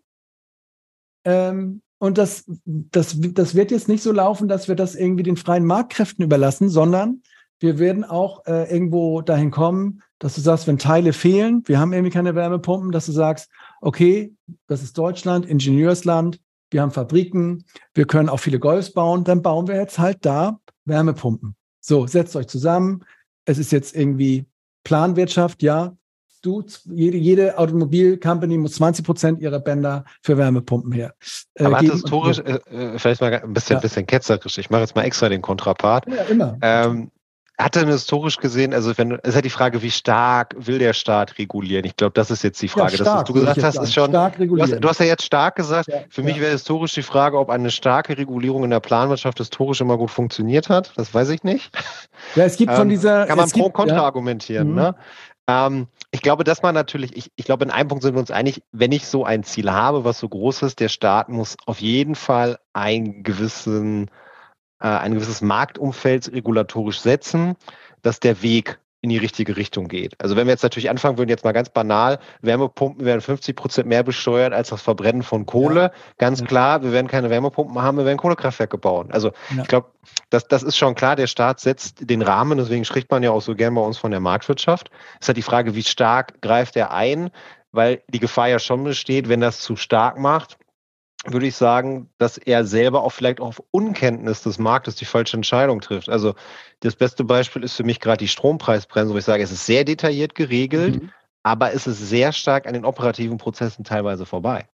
B: ähm, und das, das, das wird jetzt nicht so laufen, dass wir das irgendwie den freien Marktkräften überlassen, sondern wir werden auch äh, irgendwo dahin kommen, dass du sagst, wenn Teile fehlen, wir haben irgendwie keine Wärmepumpen, dass du sagst, okay, das ist Deutschland, Ingenieursland, wir haben Fabriken, wir können auch viele Golfs bauen, dann bauen wir jetzt halt da Wärmepumpen. So, setzt euch zusammen. Es ist jetzt irgendwie Planwirtschaft, ja, du, jede, jede Automobilcompany muss 20 Prozent ihrer Bänder für Wärmepumpen her.
A: Äh, Aber hat historisch, äh, äh, vielleicht mal ein bisschen, ja. bisschen ketzerisch, ich mache jetzt mal extra den Kontrapart. Ja, immer. Ähm, hat denn historisch gesehen, also wenn ist ja die Frage, wie stark will der Staat regulieren? Ich glaube, das ist jetzt die Frage. Ja, stark, das, was du gesagt hast, ist schon. Du hast, du hast ja jetzt stark gesagt. Ja, Für mich wäre historisch die Frage, ob eine starke Regulierung in der Planwirtschaft historisch immer gut funktioniert hat. Das weiß ich nicht.
B: Ja, es gibt von ähm, dieser.
A: Kann man pro und contra argumentieren. Mhm. Ne? Ähm, ich glaube, dass man natürlich, ich, ich glaube, in einem Punkt sind wir uns einig, wenn ich so ein Ziel habe, was so groß ist, der Staat muss auf jeden Fall einen gewissen, äh, ein gewisses Marktumfeld regulatorisch setzen, dass der Weg in die richtige Richtung geht. Also wenn wir jetzt natürlich anfangen würden, jetzt mal ganz banal, Wärmepumpen werden 50 Prozent mehr besteuert als das Verbrennen von Kohle. Ja. Ganz ja. klar, wir werden keine Wärmepumpen haben, wir werden Kohlekraftwerke bauen. Also ja. ich glaube, das, das ist schon klar, der Staat setzt den Rahmen, deswegen spricht man ja auch so gern bei uns von der Marktwirtschaft. Es ist halt die Frage, wie stark greift er ein, weil die Gefahr ja schon besteht, wenn das zu stark macht, würde ich sagen, dass er selber auch vielleicht auf Unkenntnis des Marktes die falsche Entscheidung trifft. Also das beste Beispiel ist für mich gerade die Strompreisbremse, wo ich sage, es ist sehr detailliert geregelt, mhm. aber es ist sehr stark an den operativen Prozessen teilweise vorbei.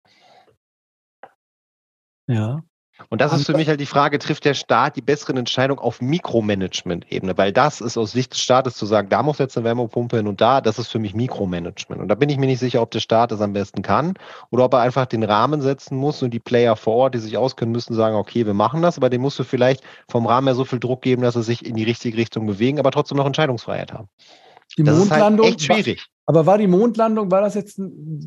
B: Ja.
A: Und das ist für mich halt die Frage, trifft der Staat die besseren Entscheidungen auf Mikromanagement-Ebene? Weil das ist aus Sicht des Staates zu sagen, da muss jetzt eine Wärmepumpe hin und da, das ist für mich Mikromanagement. Und da bin ich mir nicht sicher, ob der Staat das am besten kann oder ob er einfach den Rahmen setzen muss und die Player vor Ort, die sich auskennen müssen, sagen, okay, wir machen das, aber dem musst du vielleicht vom Rahmen her so viel Druck geben, dass sie sich in die richtige Richtung bewegen, aber trotzdem noch Entscheidungsfreiheit haben.
B: Die das Mondlandung.
A: Ist halt echt schwierig.
B: Aber war die Mondlandung, war das jetzt,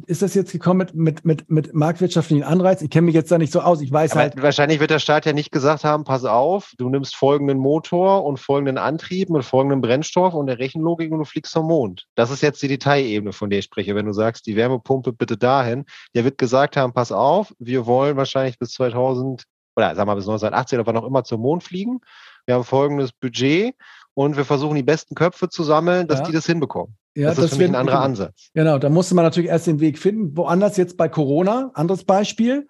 B: ist das jetzt gekommen mit, mit, mit, mit marktwirtschaftlichen Anreizen? Ich kenne mich jetzt da nicht so aus. Ich weiß Aber halt.
A: Wahrscheinlich wird der Staat ja nicht gesagt haben, pass auf, du nimmst folgenden Motor und folgenden Antrieb mit folgendem Brennstoff und der Rechenlogik und du fliegst zum Mond. Das ist jetzt die Detailebene, von der ich spreche. Wenn du sagst, die Wärmepumpe bitte dahin, der wird gesagt haben, pass auf, wir wollen wahrscheinlich bis 2000 oder sagen wir bis 1980 oder wann auch immer zum Mond fliegen. Wir haben folgendes Budget und wir versuchen die besten Köpfe zu sammeln, dass ja. die das hinbekommen. Ja, das, das ist für mich ein anderer Ansatz.
B: Genau, da musste man natürlich erst den Weg finden. Woanders jetzt bei Corona, anderes Beispiel.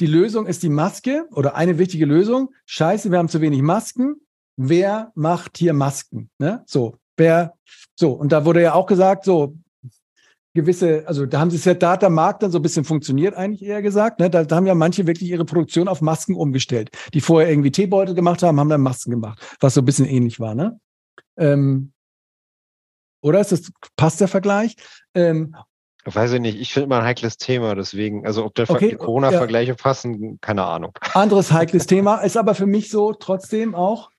B: Die Lösung ist die Maske oder eine wichtige Lösung. Scheiße, wir haben zu wenig Masken. Wer macht hier Masken? Ne? So, wer, so. Und da wurde ja auch gesagt, so, gewisse, also da haben sie es ja, da hat der Markt dann so ein bisschen funktioniert, eigentlich eher gesagt. Ne? Da, da, haben ja manche wirklich ihre Produktion auf Masken umgestellt. Die vorher irgendwie Teebeutel gemacht haben, haben dann Masken gemacht, was so ein bisschen ähnlich war. Ne? Ähm, oder ist das, passt der Vergleich? Ähm,
A: Weiß ich nicht, ich finde immer ein heikles Thema, deswegen, also ob der okay, Corona-Vergleiche ja. passen, keine Ahnung.
B: Anderes heikles Thema, ist aber für mich so trotzdem auch,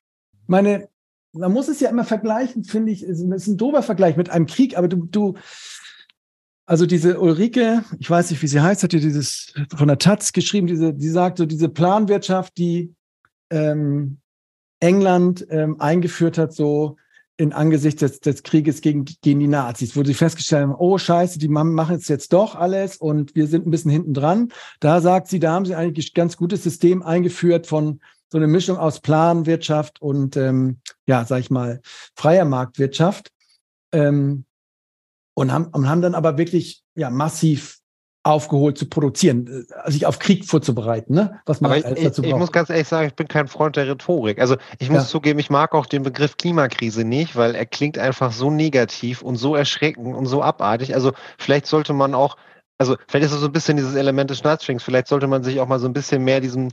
B: meine, man muss es ja immer vergleichen, finde ich, es ist ein dober Vergleich mit einem Krieg, aber du, du, also diese Ulrike, ich weiß nicht, wie sie heißt, hat ja dieses von der Taz geschrieben, diese, die sagt so, diese Planwirtschaft, die ähm, England ähm, eingeführt hat, so in Angesicht des, des Krieges gegen, gegen die Nazis, wo sie festgestellt haben, oh scheiße, die machen es jetzt doch alles und wir sind ein bisschen hinten dran. Da sagt sie, da haben sie eigentlich ein ganz gutes System eingeführt von so eine Mischung aus Planwirtschaft und ähm, ja, sag ich mal, freier Marktwirtschaft. Ähm, und haben, und haben dann aber wirklich ja massiv aufgeholt zu produzieren, äh, sich auf Krieg vorzubereiten, ne?
A: Was man Aber ich, dazu braucht. ich muss ganz ehrlich sagen, ich bin kein Freund der Rhetorik. Also ich muss ja. zugeben, ich mag auch den Begriff Klimakrise nicht, weil er klingt einfach so negativ und so erschreckend und so abartig. Also vielleicht sollte man auch, also vielleicht ist es so ein bisschen dieses Element des Schnatzschwings, vielleicht sollte man sich auch mal so ein bisschen mehr diesem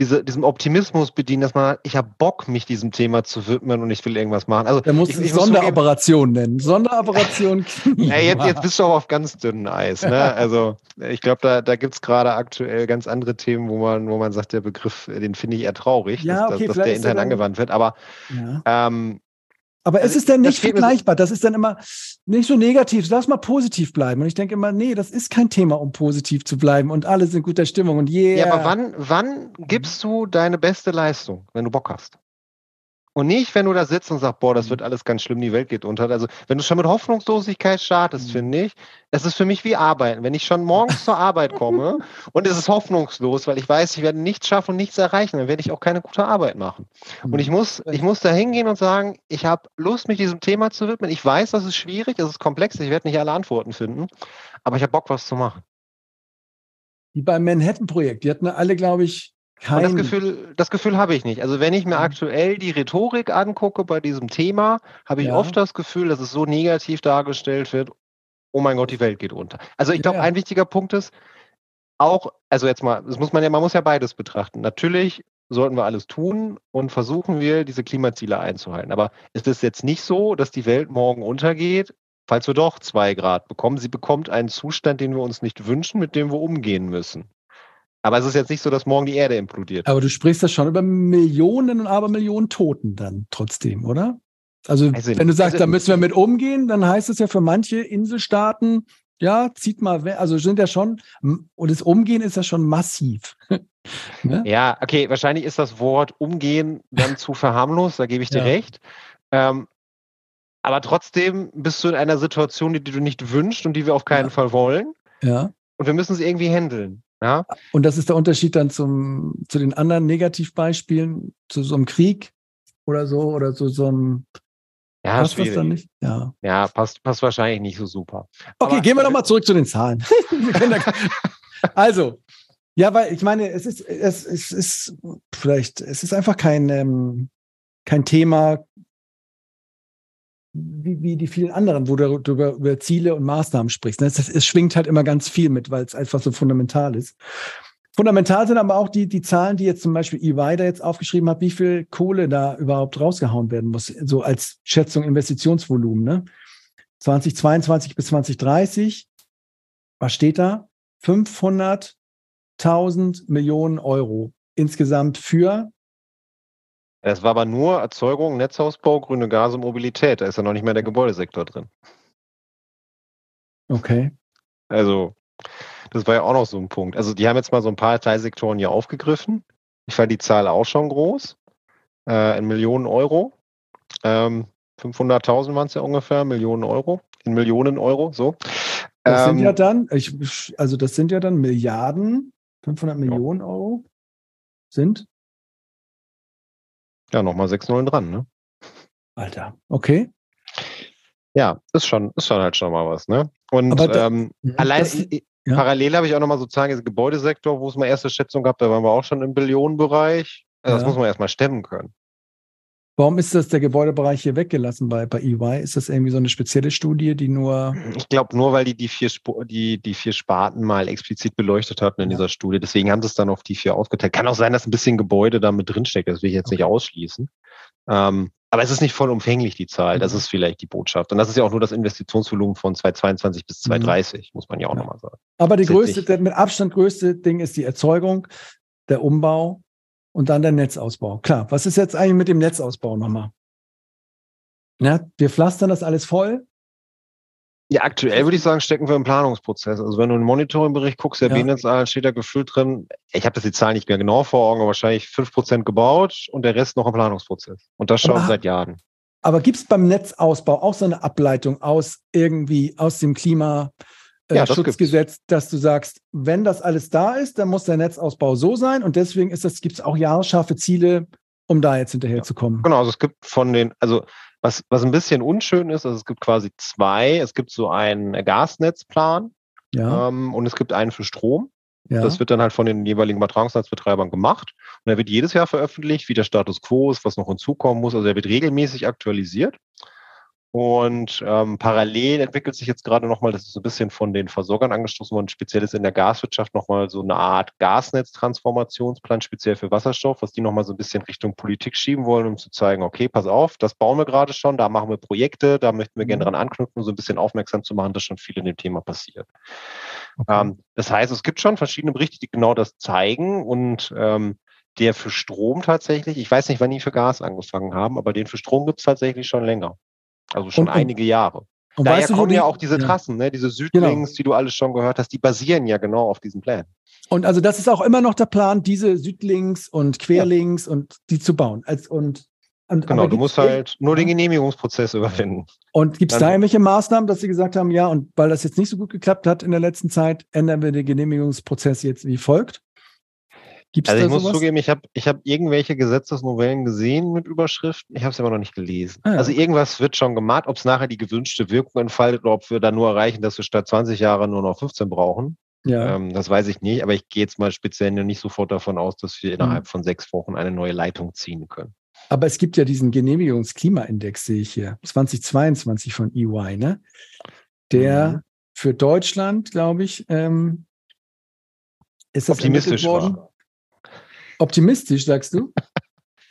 A: diese, diesem Optimismus bedienen, dass man, ich habe Bock, mich diesem Thema zu widmen und ich will irgendwas machen. Also,
B: da muss
A: ich, ich
B: Sonderoperation nennen. Sonderoperation.
A: ja, jetzt, jetzt bist du auch auf ganz dünnem Eis. Ne? Also ich glaube, da, da gibt es gerade aktuell ganz andere Themen, wo man, wo man sagt, der Begriff, den finde ich eher traurig, ja, dass, okay, dass, dass der intern angewandt wird. Aber ja. ähm,
B: aber also, ist es denn nicht vergleichbar? Das ist dann immer nicht so negativ. Lass mal positiv bleiben. Und ich denke immer, nee, das ist kein Thema, um positiv zu bleiben. Und alle sind guter Stimmung. Und yeah.
A: Ja, aber wann, wann gibst du deine beste Leistung, wenn du Bock hast? Und nicht, wenn du da sitzt und sagst, boah, das mhm. wird alles ganz schlimm, die Welt geht unter. Also, wenn du schon mit Hoffnungslosigkeit startest, mhm. finde ich, es ist für mich wie Arbeiten. Wenn ich schon morgens zur Arbeit komme und es ist hoffnungslos, weil ich weiß, ich werde nichts schaffen und nichts erreichen, dann werde ich auch keine gute Arbeit machen. Und ich mhm. muss, ich muss da hingehen und sagen, ich habe Lust, mich diesem Thema zu widmen. Ich weiß, das ist schwierig, das ist komplex, ich werde nicht alle Antworten finden, aber ich habe Bock, was zu machen.
B: Wie beim Manhattan-Projekt. Die hatten alle, glaube ich,
A: kein und das Gefühl, das Gefühl habe ich nicht. Also wenn ich mir aktuell die Rhetorik angucke bei diesem Thema, habe ich ja. oft das Gefühl, dass es so negativ dargestellt wird, oh mein Gott, die Welt geht unter. Also ich glaube, ja. ein wichtiger Punkt ist, auch, also jetzt mal, das muss man ja, man muss ja beides betrachten. Natürlich sollten wir alles tun und versuchen wir, diese Klimaziele einzuhalten. Aber ist es jetzt nicht so, dass die Welt morgen untergeht, falls wir doch zwei Grad bekommen? Sie bekommt einen Zustand, den wir uns nicht wünschen, mit dem wir umgehen müssen. Aber es ist jetzt nicht so, dass morgen die Erde implodiert.
B: Aber du sprichst ja schon über Millionen und Abermillionen Toten dann trotzdem, oder? Also, also wenn du sagst, also, da müssen wir mit umgehen, dann heißt es ja für manche Inselstaaten, ja, zieht mal, also sind ja schon, und das Umgehen ist ja schon massiv.
A: ne? Ja, okay, wahrscheinlich ist das Wort Umgehen dann zu verharmlos, da gebe ich dir ja. recht. Ähm, aber trotzdem bist du in einer Situation, die, die du nicht wünschst und die wir auf keinen ja. Fall wollen.
B: Ja.
A: Und wir müssen sie irgendwie handeln. Ja?
B: Und das ist der Unterschied dann zum, zu den anderen Negativbeispielen, zu so einem Krieg oder so, oder zu so einem.
A: Ja, passt schwierig. das dann nicht? Ja, ja passt, passt wahrscheinlich nicht so super.
B: Okay, Aber, gehen wir äh, nochmal zurück zu den Zahlen. also, ja, weil ich meine, es ist, es, es ist vielleicht, es ist einfach kein, ähm, kein Thema, wie, wie die vielen anderen, wo du über, über Ziele und Maßnahmen sprichst. Ne? Es, es schwingt halt immer ganz viel mit, weil es einfach so fundamental ist. Fundamental sind aber auch die, die Zahlen, die jetzt zum Beispiel EY da jetzt aufgeschrieben hat, wie viel Kohle da überhaupt rausgehauen werden muss, so als Schätzung Investitionsvolumen. Ne? 2022 bis 2030, was steht da? 500.000 Millionen Euro insgesamt für
A: Das war aber nur Erzeugung, Netzausbau, grüne Gase, Mobilität. Da ist ja noch nicht mehr der Gebäudesektor drin.
B: Okay.
A: Also, das war ja auch noch so ein Punkt. Also, die haben jetzt mal so ein paar Teilsektoren hier aufgegriffen. Ich fand die Zahl auch schon groß. Äh, in Millionen Euro. Ähm, 500.000 waren es ja ungefähr, Millionen Euro. In Millionen Euro, so.
B: Das ähm, sind ja dann, ich, also das sind ja dann Milliarden, 500 Millionen ja. Euro sind
A: ja, nochmal sechs Nullen dran, ne?
B: Alter, okay.
A: Ja, ist schon, ist schon halt schon mal was, ne? Und da, ähm, mhm, allein ja. parallel habe ich auch nochmal sozusagen den Gebäudesektor, wo es mal erste Schätzung gab, da waren wir auch schon im Billionenbereich. Also ja. Das muss man erstmal stemmen können.
B: Warum ist das der Gebäudebereich hier weggelassen bei, bei EY? Ist das irgendwie so eine spezielle Studie, die nur.
A: Ich glaube nur, weil die die vier, die, die vier Sparten mal explizit beleuchtet hatten in ja. dieser Studie. Deswegen haben sie es dann auf die vier aufgeteilt. Kann auch sein, dass ein bisschen Gebäude da mit drinsteckt. Das will ich jetzt okay. nicht ausschließen. Ähm, aber es ist nicht vollumfänglich die Zahl. Das mhm. ist vielleicht die Botschaft. Und das ist ja auch nur das Investitionsvolumen von 2022 bis 2030, mhm. muss man ja auch ja. nochmal sagen.
B: Aber die größte, der mit Abstand größte Ding ist die Erzeugung, der Umbau und dann der Netzausbau. Klar, was ist jetzt eigentlich mit dem Netzausbau nochmal? Ja, wir pflastern das alles voll.
A: Ja, aktuell würde ich sagen, stecken wir im Planungsprozess. Also wenn du einen Monitoringbericht guckst, der ja. B-Netzzahl steht da gefüllt drin. Ich habe das die Zahl nicht mehr genau vor Augen, aber wahrscheinlich 5% gebaut und der Rest noch im Planungsprozess. Und das schon seit Jahren.
B: Aber gibt es beim Netzausbau auch so eine Ableitung aus irgendwie, aus dem Klima, äh, ja, Schutzgesetz, dass du sagst, wenn das alles da ist, dann muss der Netzausbau so sein und deswegen ist das, gibt es auch jahresscharfe Ziele, um da jetzt hinterher ja. zu kommen.
A: Genau, also es gibt von den, also was, was ein bisschen unschön ist, also es gibt quasi zwei, es gibt so einen Gasnetzplan ja. ähm, und es gibt einen für Strom. Ja. Das wird dann halt von den jeweiligen Übertragungsnetzbetreibern gemacht. Und er wird jedes Jahr veröffentlicht, wie der Status quo ist, was noch hinzukommen muss. Also er wird regelmäßig aktualisiert. Und ähm, parallel entwickelt sich jetzt gerade nochmal, das ist so ein bisschen von den Versorgern angestoßen worden, speziell ist in der Gaswirtschaft nochmal so eine Art Gasnetztransformationsplan, speziell für Wasserstoff, was die nochmal so ein bisschen Richtung Politik schieben wollen, um zu zeigen, okay, pass auf, das bauen wir gerade schon, da machen wir Projekte, da möchten wir gerne mhm. dran anknüpfen, um so ein bisschen aufmerksam zu machen, dass schon viel in dem Thema passiert. Okay. Ähm, das heißt, es gibt schon verschiedene Berichte, die genau das zeigen und ähm, der für Strom tatsächlich, ich weiß nicht, wann die für Gas angefangen haben, aber den für Strom gibt es tatsächlich schon länger. Also schon und, einige Jahre. Und Daher weißt du, kommen die, ja auch diese Trassen, ja. ne? diese Südlings, genau. die du alles schon gehört hast, die basieren ja genau auf diesem Plan.
B: Und also das ist auch immer noch der Plan, diese Südlings und Querlings ja. und die zu bauen. Als, und,
A: und genau, du musst halt nur den Genehmigungsprozess überwinden.
B: Und gibt es da irgendwelche Maßnahmen, dass Sie gesagt haben, ja, und weil das jetzt nicht so gut geklappt hat in der letzten Zeit, ändern wir den Genehmigungsprozess jetzt wie folgt?
A: Gibt's also ich muss sowas? zugeben, ich habe ich hab irgendwelche Gesetzesnovellen gesehen mit Überschriften. Ich habe es aber noch nicht gelesen. Ah, ja. Also irgendwas wird schon gemacht, ob es nachher die gewünschte Wirkung entfaltet oder ob wir da nur erreichen, dass wir statt 20 Jahre nur noch 15 brauchen. Ja. Ähm, das weiß ich nicht, aber ich gehe jetzt mal speziell nicht sofort davon aus, dass wir innerhalb mhm. von sechs Wochen eine neue Leitung ziehen können.
B: Aber es gibt ja diesen Genehmigungsklimaindex, sehe ich hier, 2022 von EY, ne? Der mhm. für Deutschland, glaube ich, ähm,
A: ist das optimistisch worden. War.
B: Optimistisch, sagst du?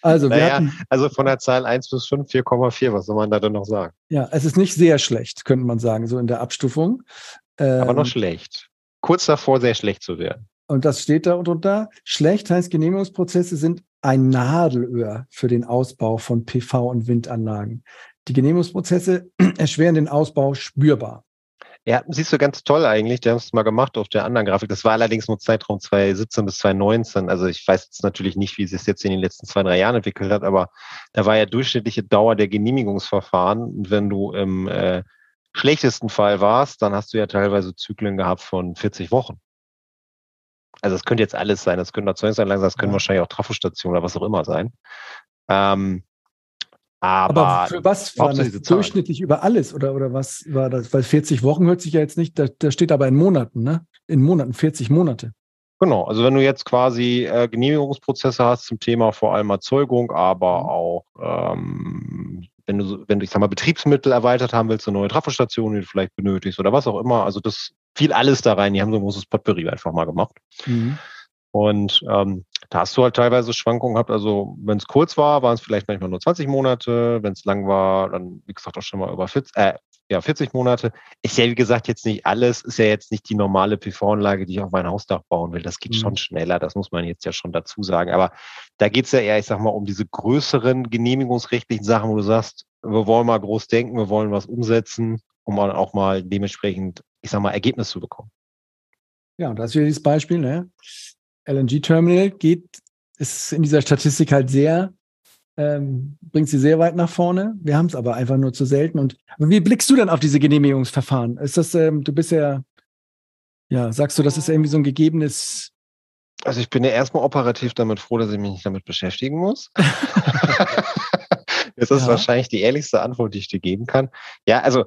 A: Also, naja, hatten, also von der Zahl 1 bis 5, 4,4, was soll man da denn noch sagen?
B: Ja, es ist nicht sehr schlecht, könnte man sagen, so in der Abstufung.
A: Aber noch ähm, schlecht. Kurz davor, sehr schlecht zu werden.
B: Und das steht da drunter. Schlecht heißt, Genehmigungsprozesse sind ein Nadelöhr für den Ausbau von PV- und Windanlagen. Die Genehmigungsprozesse erschweren den Ausbau spürbar.
A: Ja, siehst du ganz toll eigentlich. Die haben es mal gemacht auf der anderen Grafik. Das war allerdings nur Zeitraum 2017 bis 2019. Also ich weiß jetzt natürlich nicht, wie es sich jetzt in den letzten zwei, drei Jahren entwickelt hat, aber da war ja durchschnittliche Dauer der Genehmigungsverfahren. Und wenn du im äh, schlechtesten Fall warst, dann hast du ja teilweise Zyklen gehabt von 40 Wochen. Also es könnte jetzt alles sein. Das können Erzeugungsanlagen sein, das können ja. wahrscheinlich auch Trafostationen oder was auch immer sein. Ähm, aber,
B: Aber für was war das durchschnittlich über alles oder, oder was war das? Weil 40 Wochen hört sich ja jetzt nicht, da, da steht aber in Monaten, ne? In Monaten, 40 Monate.
A: Genau, also wenn du jetzt quasi äh, Genehmigungsprozesse hast zum Thema vor allem Erzeugung, aber mhm. auch ähm, wenn du, wenn du, ich sag mal, Betriebsmittel erweitert haben willst, eine neue Trafostation, die du vielleicht benötigst oder was auch immer, also das fiel alles da rein. Die haben so ein großes Potpourri einfach mal gemacht. Mhm. Und ähm, Da hast du halt teilweise Schwankungen gehabt. Also wenn es kurz war, waren es vielleicht manchmal nur 20 Monate. Wenn es lang war, dann, wie gesagt, auch schon mal über 40, äh, ja, 40 Monate. Ist ja, wie gesagt, jetzt nicht alles, ist ja jetzt nicht die normale PV-Anlage, die ich auf mein Hausdach bauen will. Das geht mhm. schon schneller, das muss man jetzt ja schon dazu sagen. Aber da geht es ja eher, ich sag mal, um diese größeren genehmigungsrechtlichen Sachen, wo du sagst, wir wollen mal groß denken, wir wollen was umsetzen, um auch mal dementsprechend, ich sag mal, Ergebnis zu bekommen.
B: Ja, und das ist wieder dieses Beispiel, ne? LNG-Terminal geht, ist in dieser Statistik halt sehr ähm, bringt sie sehr weit nach vorne. Wir haben es aber einfach nur zu selten. Und wie blickst du denn auf diese Genehmigungsverfahren? Ist das, ähm, du bist ja, ja, sagst du, das ist irgendwie so ein gegebenes.
A: Also ich bin ja erstmal operativ damit froh, dass ich mich nicht damit beschäftigen muss. das ist ja. wahrscheinlich die ehrlichste Antwort, die ich dir geben kann. Ja, also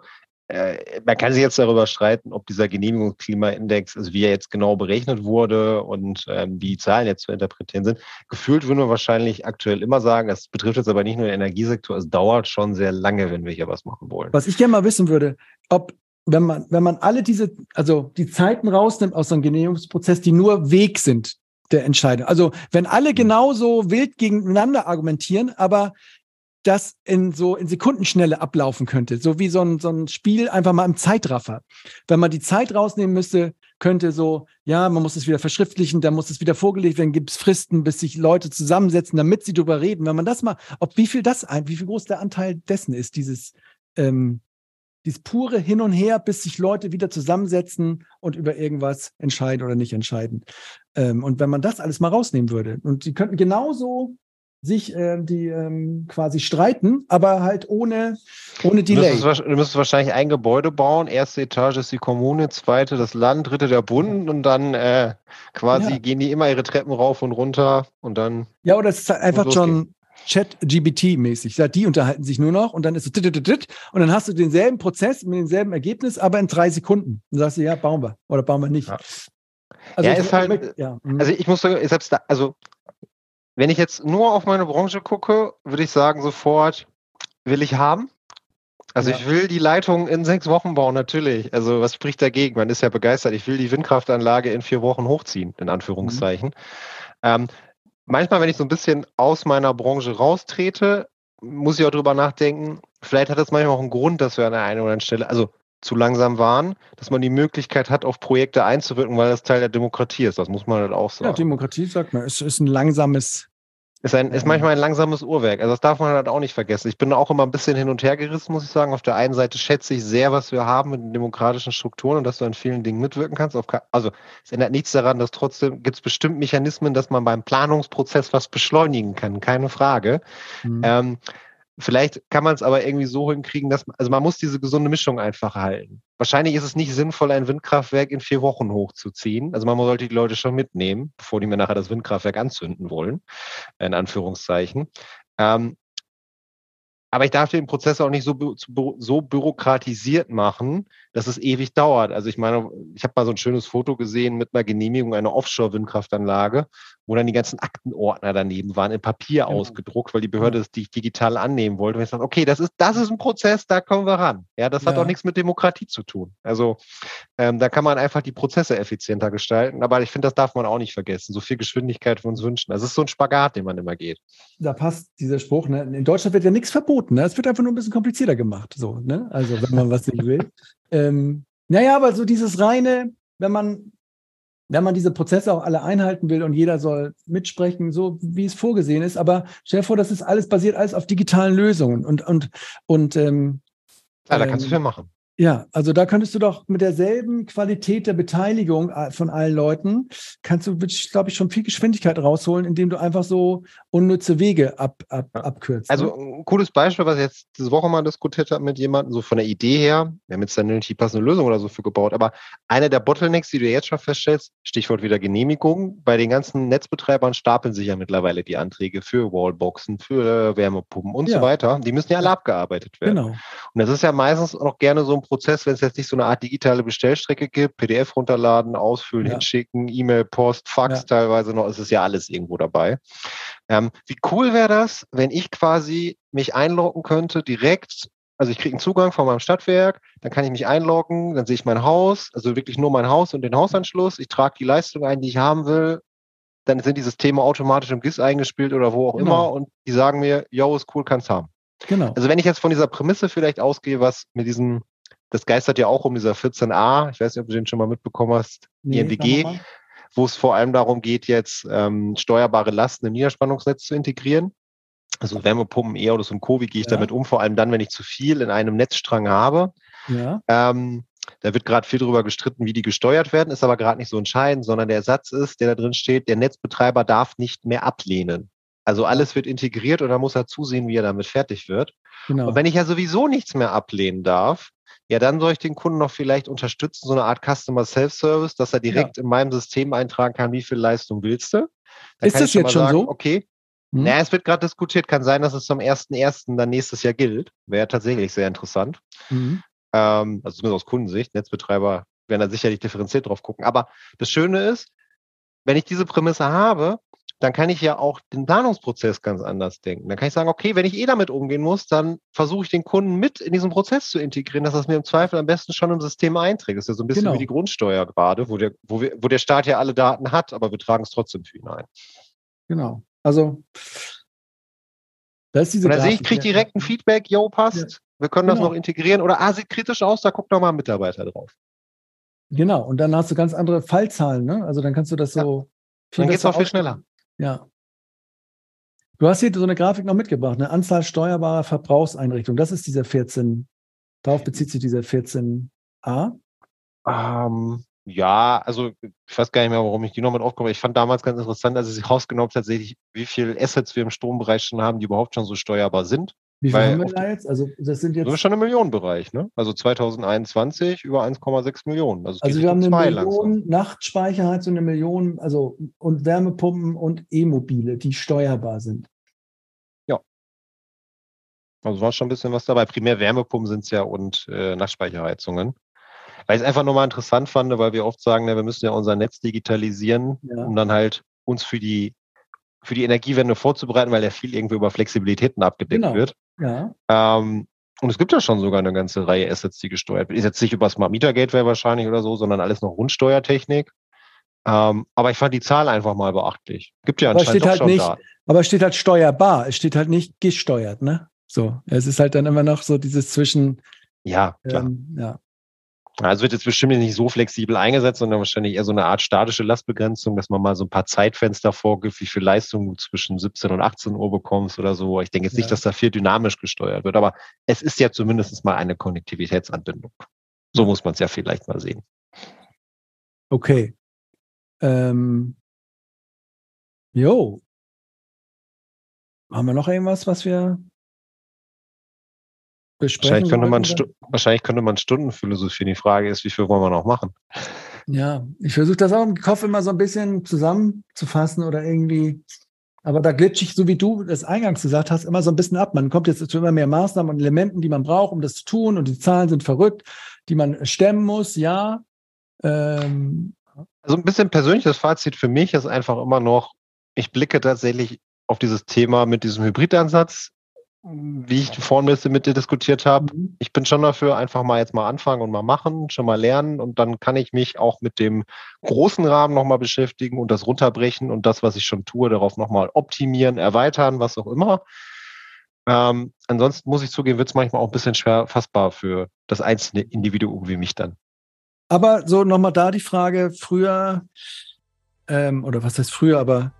A: man kann sich jetzt darüber streiten, ob dieser Genehmigungsklimaindex, also wie er jetzt genau berechnet wurde und ähm, wie die Zahlen jetzt zu interpretieren sind. Gefühlt würden wir wahrscheinlich aktuell immer sagen, das betrifft jetzt aber nicht nur den Energiesektor, es dauert schon sehr lange, wenn wir hier was machen wollen.
B: Was ich gerne mal wissen würde, ob wenn man, wenn man alle diese, also die Zeiten rausnimmt aus einem Genehmigungsprozess, die nur Weg sind der Entscheidung. Also wenn alle genauso wild gegeneinander argumentieren, aber das in so in Sekundenschnelle ablaufen könnte. So wie so ein, so ein Spiel einfach mal im Zeitraffer. Wenn man die Zeit rausnehmen müsste, könnte so, ja, man muss es wieder verschriftlichen, dann muss es wieder vorgelegt werden, gibt es Fristen, bis sich Leute zusammensetzen, damit sie darüber reden. Wenn man das mal, ob wie viel das ein, wie viel groß der Anteil dessen ist, dieses, ähm, dieses pure Hin und Her, bis sich Leute wieder zusammensetzen und über irgendwas entscheiden oder nicht entscheiden. Ähm, und wenn man das alles mal rausnehmen würde, und die könnten genauso sich äh, die ähm, quasi streiten, aber halt ohne, ohne Delay.
A: Du müsstest, du müsstest, wahrscheinlich ein Gebäude bauen. Erste Etage ist die Kommune, zweite das Land, dritte der Bund und dann äh, quasi ja. gehen die immer ihre Treppen rauf und runter und dann.
B: Ja, oder es ist halt einfach schon Chat-GBT-mäßig. Die unterhalten sich nur noch und dann ist es und dann hast du denselben Prozess mit demselben Ergebnis, aber in drei Sekunden. Und sagst du, ja, bauen wir oder bauen wir nicht. Ja.
A: Also, ja, ist halt, ja. Mhm. also ich muss sagen, selbst da, also wenn ich jetzt nur auf meine Branche gucke, würde ich sagen, sofort will ich haben. Also ja. ich will die Leitung in sechs Wochen bauen, natürlich. Also was spricht dagegen? Man ist ja begeistert. Ich will die Windkraftanlage in vier Wochen hochziehen, in Anführungszeichen. Mhm. Ähm, manchmal, wenn ich so ein bisschen aus meiner Branche raustrete, muss ich auch drüber nachdenken, vielleicht hat das manchmal auch einen Grund, dass wir an der einen oder anderen Stelle, also zu langsam waren, dass man die Möglichkeit hat, auf Projekte einzuwirken, weil das Teil der Demokratie ist. Das muss man halt auch sagen. Ja,
B: Demokratie, sagt man, ist, ist ein langsames
A: ist, ein, ist manchmal ein langsames Uhrwerk. Also das darf man halt auch nicht vergessen. Ich bin auch immer ein bisschen hin und her gerissen, muss ich sagen. Auf der einen Seite schätze ich sehr, was wir haben mit den demokratischen Strukturen und dass du an vielen Dingen mitwirken kannst. also es ändert nichts daran, dass trotzdem gibt es bestimmt Mechanismen, dass man beim Planungsprozess was beschleunigen kann, keine Frage. Mhm. Ähm, Vielleicht kann man es aber irgendwie so hinkriegen, dass man, also man muss diese gesunde Mischung einfach halten. Wahrscheinlich ist es nicht sinnvoll, ein Windkraftwerk in vier Wochen hochzuziehen. Also man sollte die Leute schon mitnehmen, bevor die mir nachher das Windkraftwerk anzünden wollen, in Anführungszeichen. Ähm, aber ich darf den Prozess auch nicht so, so bürokratisiert machen, dass es ewig dauert. Also ich meine, ich habe mal so ein schönes Foto gesehen mit einer Genehmigung einer Offshore-Windkraftanlage, wo dann die ganzen Aktenordner daneben waren, in Papier genau. ausgedruckt, weil die Behörde es digital annehmen wollte. Und ich sage, okay, das ist, das ist ein Prozess, da kommen wir ran. Ja, das ja. hat auch nichts mit Demokratie zu tun. Also ähm, da kann man einfach die Prozesse effizienter gestalten. Aber ich finde, das darf man auch nicht vergessen. So viel Geschwindigkeit wir uns wünschen. Das ist so ein Spagat, den man immer geht.
B: Da passt dieser Spruch. Ne? In Deutschland wird ja nichts verboten. Ne? Es wird einfach nur ein bisschen komplizierter gemacht. So, ne? Also wenn man was nicht will. Ähm, naja, aber so dieses reine, wenn man, wenn man diese Prozesse auch alle einhalten will und jeder soll mitsprechen, so wie es vorgesehen ist, aber stell dir vor, das ist alles basiert alles auf digitalen Lösungen und, und, und ähm,
A: ja, da kannst du viel machen.
B: Ja, also da könntest du doch mit derselben Qualität der Beteiligung äh, von allen Leuten, kannst du, glaube ich, schon viel Geschwindigkeit rausholen, indem du einfach so unnütze Wege ab, ab, abkürzt.
A: Also ne? ein cooles Beispiel, was ich jetzt diese Woche mal diskutiert habe mit jemandem, so von der Idee her, wir haben jetzt dann nicht die passende Lösung oder so für gebaut, aber eine der Bottlenecks, die du jetzt schon feststellst, Stichwort wieder Genehmigung, bei den ganzen Netzbetreibern stapeln sich ja mittlerweile die Anträge für Wallboxen, für Wärmepumpen und ja. so weiter. Die müssen ja alle abgearbeitet werden. Genau. Und das ist ja meistens auch gerne so ein Prozess, wenn es jetzt nicht so eine Art digitale Bestellstrecke gibt, PDF runterladen, ausfüllen, ja. hinschicken, E-Mail, Post, Fax ja. teilweise noch, ist es ja alles irgendwo dabei. Ähm, wie cool wäre das, wenn ich quasi mich einloggen könnte direkt also ich kriege einen Zugang von meinem Stadtwerk, dann kann ich mich einloggen, dann sehe ich mein Haus, also wirklich nur mein Haus und den Hausanschluss. Ich trage die Leistung ein, die ich haben will dann sind die Systeme automatisch im GIS eingespielt oder wo auch genau. immer und die sagen mir, yo, ist cool, kannst haben. Genau. Also wenn ich jetzt von dieser Prämisse vielleicht ausgehe, was mit diesem, das geistert ja auch um dieser 14a, ich weiß nicht, ob du den schon mal mitbekommen hast, nee, IMDG, wo es vor allem darum geht, jetzt ähm, steuerbare Lasten im Niederspannungsnetz zu integrieren. Also Wärmepumpen, E oder so ein Co, wie gehe ich ja. damit um? Vor allem dann, wenn ich zu viel in einem Netzstrang habe. Ja. Ähm, da wird gerade viel darüber gestritten, wie die gesteuert werden, ist aber gerade nicht so entscheidend, sondern der Satz ist, der da drin steht, der Netzbetreiber darf nicht mehr ablehnen. Also alles wird integriert und dann muss er zusehen, wie er damit fertig wird. Genau. Und wenn ich ja sowieso nichts mehr ablehnen darf, ja, dann soll ich den Kunden noch vielleicht unterstützen, so eine Art Customer Self-Service, dass er direkt ja. in meinem System eintragen kann, wie viel Leistung willst du.
B: Dann ist das jetzt schon sagen, so?
A: Okay, hm? Na, es wird gerade diskutiert, kann sein, dass es zum 1.1. dann nächstes Jahr gilt. Wäre tatsächlich sehr interessant. Mhm. Ähm, also zumindest aus Kundensicht. Netzbetreiber werden da sicherlich differenziert drauf gucken. Aber das Schöne ist, wenn ich diese Prämisse habe, dann kann ich ja auch den Planungsprozess ganz anders denken. Dann kann ich sagen, okay, wenn ich eh damit umgehen muss, dann versuche ich den Kunden mit in diesen Prozess zu integrieren, dass das mir im Zweifel am besten schon im System einträgt. Das ist ja so ein bisschen genau. wie die Grundsteuer gerade, wo der, wo, wir, wo der Staat ja alle Daten hat, aber wir tragen es trotzdem für ihn ein.
B: Genau. Also
A: da ist diese. Oder sehe ich, kriege direkt ein Feedback, yo, passt. Ja. Wir können genau. das noch integrieren. Oder ah, sieht kritisch aus, da guckt nochmal ein Mitarbeiter drauf.
B: Genau, und dann hast du ganz andere Fallzahlen, ne? Also dann kannst du das so.
A: Ja. Dann geht es auch viel schneller.
B: Ja. Du hast hier so eine Grafik noch mitgebracht, eine Anzahl steuerbarer Verbrauchseinrichtungen. Das ist dieser 14. Darauf bezieht sich dieser 14a.
A: Ähm, ja, also ich weiß gar nicht mehr, warum ich die noch mit aufkomme. Ich fand damals ganz interessant, als ich rausgenommen tatsächlich, wie viele Assets wir im Strombereich schon haben, die überhaupt schon so steuerbar sind.
B: Wie viel haben wir da jetzt? Also das sind jetzt. Das
A: ist schon im Millionenbereich, ne? Also 2021 über 1,6 Millionen.
B: Also, also wir haben eine Million langsam. Nachtspeicherheiz und eine Million, also und Wärmepumpen und E-Mobile, die steuerbar sind.
A: Ja. Also war schon ein bisschen was dabei. Primär Wärmepumpen sind es ja und äh, Nachtspeicherheizungen. Weil ich es einfach nochmal interessant fand, weil wir oft sagen, ja, wir müssen ja unser Netz digitalisieren, ja. um dann halt uns für die für die Energiewende vorzubereiten, weil ja viel irgendwie über Flexibilitäten abgedeckt genau. wird. Ja. Ähm, und es gibt ja schon sogar eine ganze Reihe Assets, die gesteuert wird. Ist jetzt nicht über Smart Meter Gateway wahrscheinlich oder so, sondern alles noch Rundsteuertechnik. Ähm, aber ich fand die Zahl einfach mal beachtlich. Gibt ja anscheinend
B: aber steht halt nicht, Daten. Aber es steht halt steuerbar. Es steht halt nicht gesteuert, ne? So. Es ist halt dann immer noch so dieses zwischen.
A: Ja, klar. Ähm, ja. Also wird jetzt bestimmt nicht so flexibel eingesetzt, sondern wahrscheinlich eher so eine Art statische Lastbegrenzung, dass man mal so ein paar Zeitfenster vorgibt, wie viel Leistung du zwischen 17 und 18 Uhr bekommst oder so. Ich denke jetzt ja. nicht, dass da viel dynamisch gesteuert wird, aber es ist ja zumindest mal eine Konnektivitätsanbindung. So muss man es ja vielleicht mal sehen.
B: Okay. Ähm, jo. Haben wir noch irgendwas, was wir
A: Wahrscheinlich könnte, man wahrscheinlich könnte man Stunden philosophieren. Die Frage ist, wie viel wollen wir noch machen?
B: Ja, ich versuche das auch im Kopf immer so ein bisschen zusammenzufassen oder irgendwie. Aber da glitsche ich, so wie du das eingangs gesagt hast, immer so ein bisschen ab. Man kommt jetzt zu immer mehr Maßnahmen und Elementen, die man braucht, um das zu tun. Und die Zahlen sind verrückt, die man stemmen muss, ja. Ähm.
A: Also ein bisschen persönliches Fazit für mich ist einfach immer noch, ich blicke tatsächlich auf dieses Thema mit diesem Hybridansatz wie ich vorhin bisschen mit dir diskutiert habe, mhm. ich bin schon dafür, einfach mal jetzt mal anfangen und mal machen, schon mal lernen und dann kann ich mich auch mit dem großen Rahmen nochmal beschäftigen und das runterbrechen und das, was ich schon tue, darauf nochmal optimieren, erweitern, was auch immer. Ähm, ansonsten muss ich zugeben, wird es manchmal auch ein bisschen schwer fassbar für das einzelne Individuum wie mich dann.
B: Aber so nochmal da die Frage, früher, ähm, oder was heißt früher, aber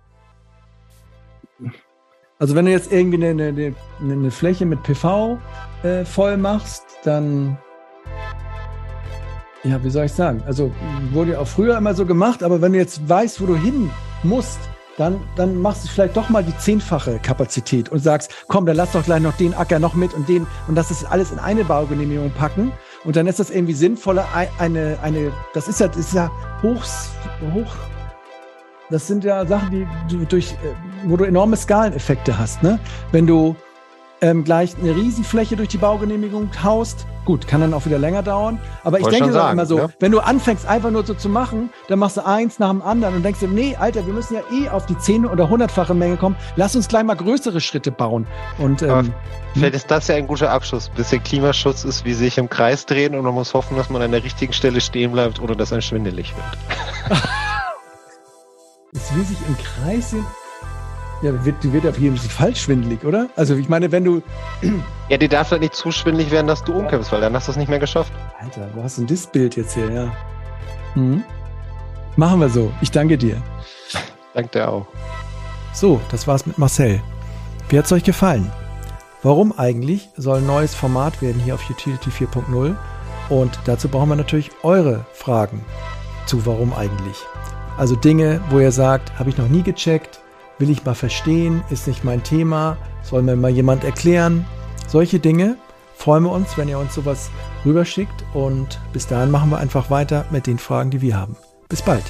B: also wenn du jetzt irgendwie eine, eine, eine Fläche mit PV äh, voll machst, dann ja, wie soll ich sagen? Also wurde auch früher immer so gemacht, aber wenn du jetzt weißt, wo du hin musst, dann, dann machst du vielleicht doch mal die zehnfache Kapazität und sagst, komm, dann lass doch gleich noch den Acker noch mit und den und das ist alles in eine Baugenehmigung packen. Und dann ist das irgendwie sinnvoller, eine, eine, das ist ja, das ist ja hoch, hoch das sind ja Sachen, die du durch, äh, wo du enorme Skaleneffekte hast. Ne? Wenn du ähm, gleich eine Riesenfläche durch die Baugenehmigung haust, gut, kann dann auch wieder länger dauern. Aber ich Wollte denke sagen, immer so, ja? wenn du anfängst, einfach nur so zu machen, dann machst du eins nach dem anderen und denkst dir, nee, Alter, wir müssen ja eh auf die zehn- oder hundertfache Menge kommen. Lass uns gleich mal größere Schritte bauen. Und, ähm,
A: vielleicht ist das ja ein guter Abschluss. Ein bisschen Klimaschutz ist wie sich im Kreis drehen und man muss hoffen, dass man an der richtigen Stelle stehen bleibt, ohne dass einem schwindelig wird.
B: Es riesig im Kreis. Ja, die wird, die wird auf jeden Fall falsch schwindelig, oder? Also ich meine, wenn du.
A: Ja, die darf halt nicht zu schwindelig werden, dass du umkippst, weil dann hast du es nicht mehr geschafft.
B: Alter, wo hast du denn das Bild jetzt hier, ja? Mhm. Machen wir so. Ich danke dir.
A: Danke dir auch.
B: So, das war's mit Marcel. Wie hat's euch gefallen? Warum eigentlich soll ein neues Format werden hier auf Utility 4.0? Und dazu brauchen wir natürlich eure Fragen zu Warum eigentlich. Also Dinge, wo ihr sagt, habe ich noch nie gecheckt, will ich mal verstehen, ist nicht mein Thema, soll mir mal jemand erklären. Solche Dinge freuen wir uns, wenn ihr uns sowas rüberschickt und bis dahin machen wir einfach weiter mit den Fragen, die wir haben. Bis bald.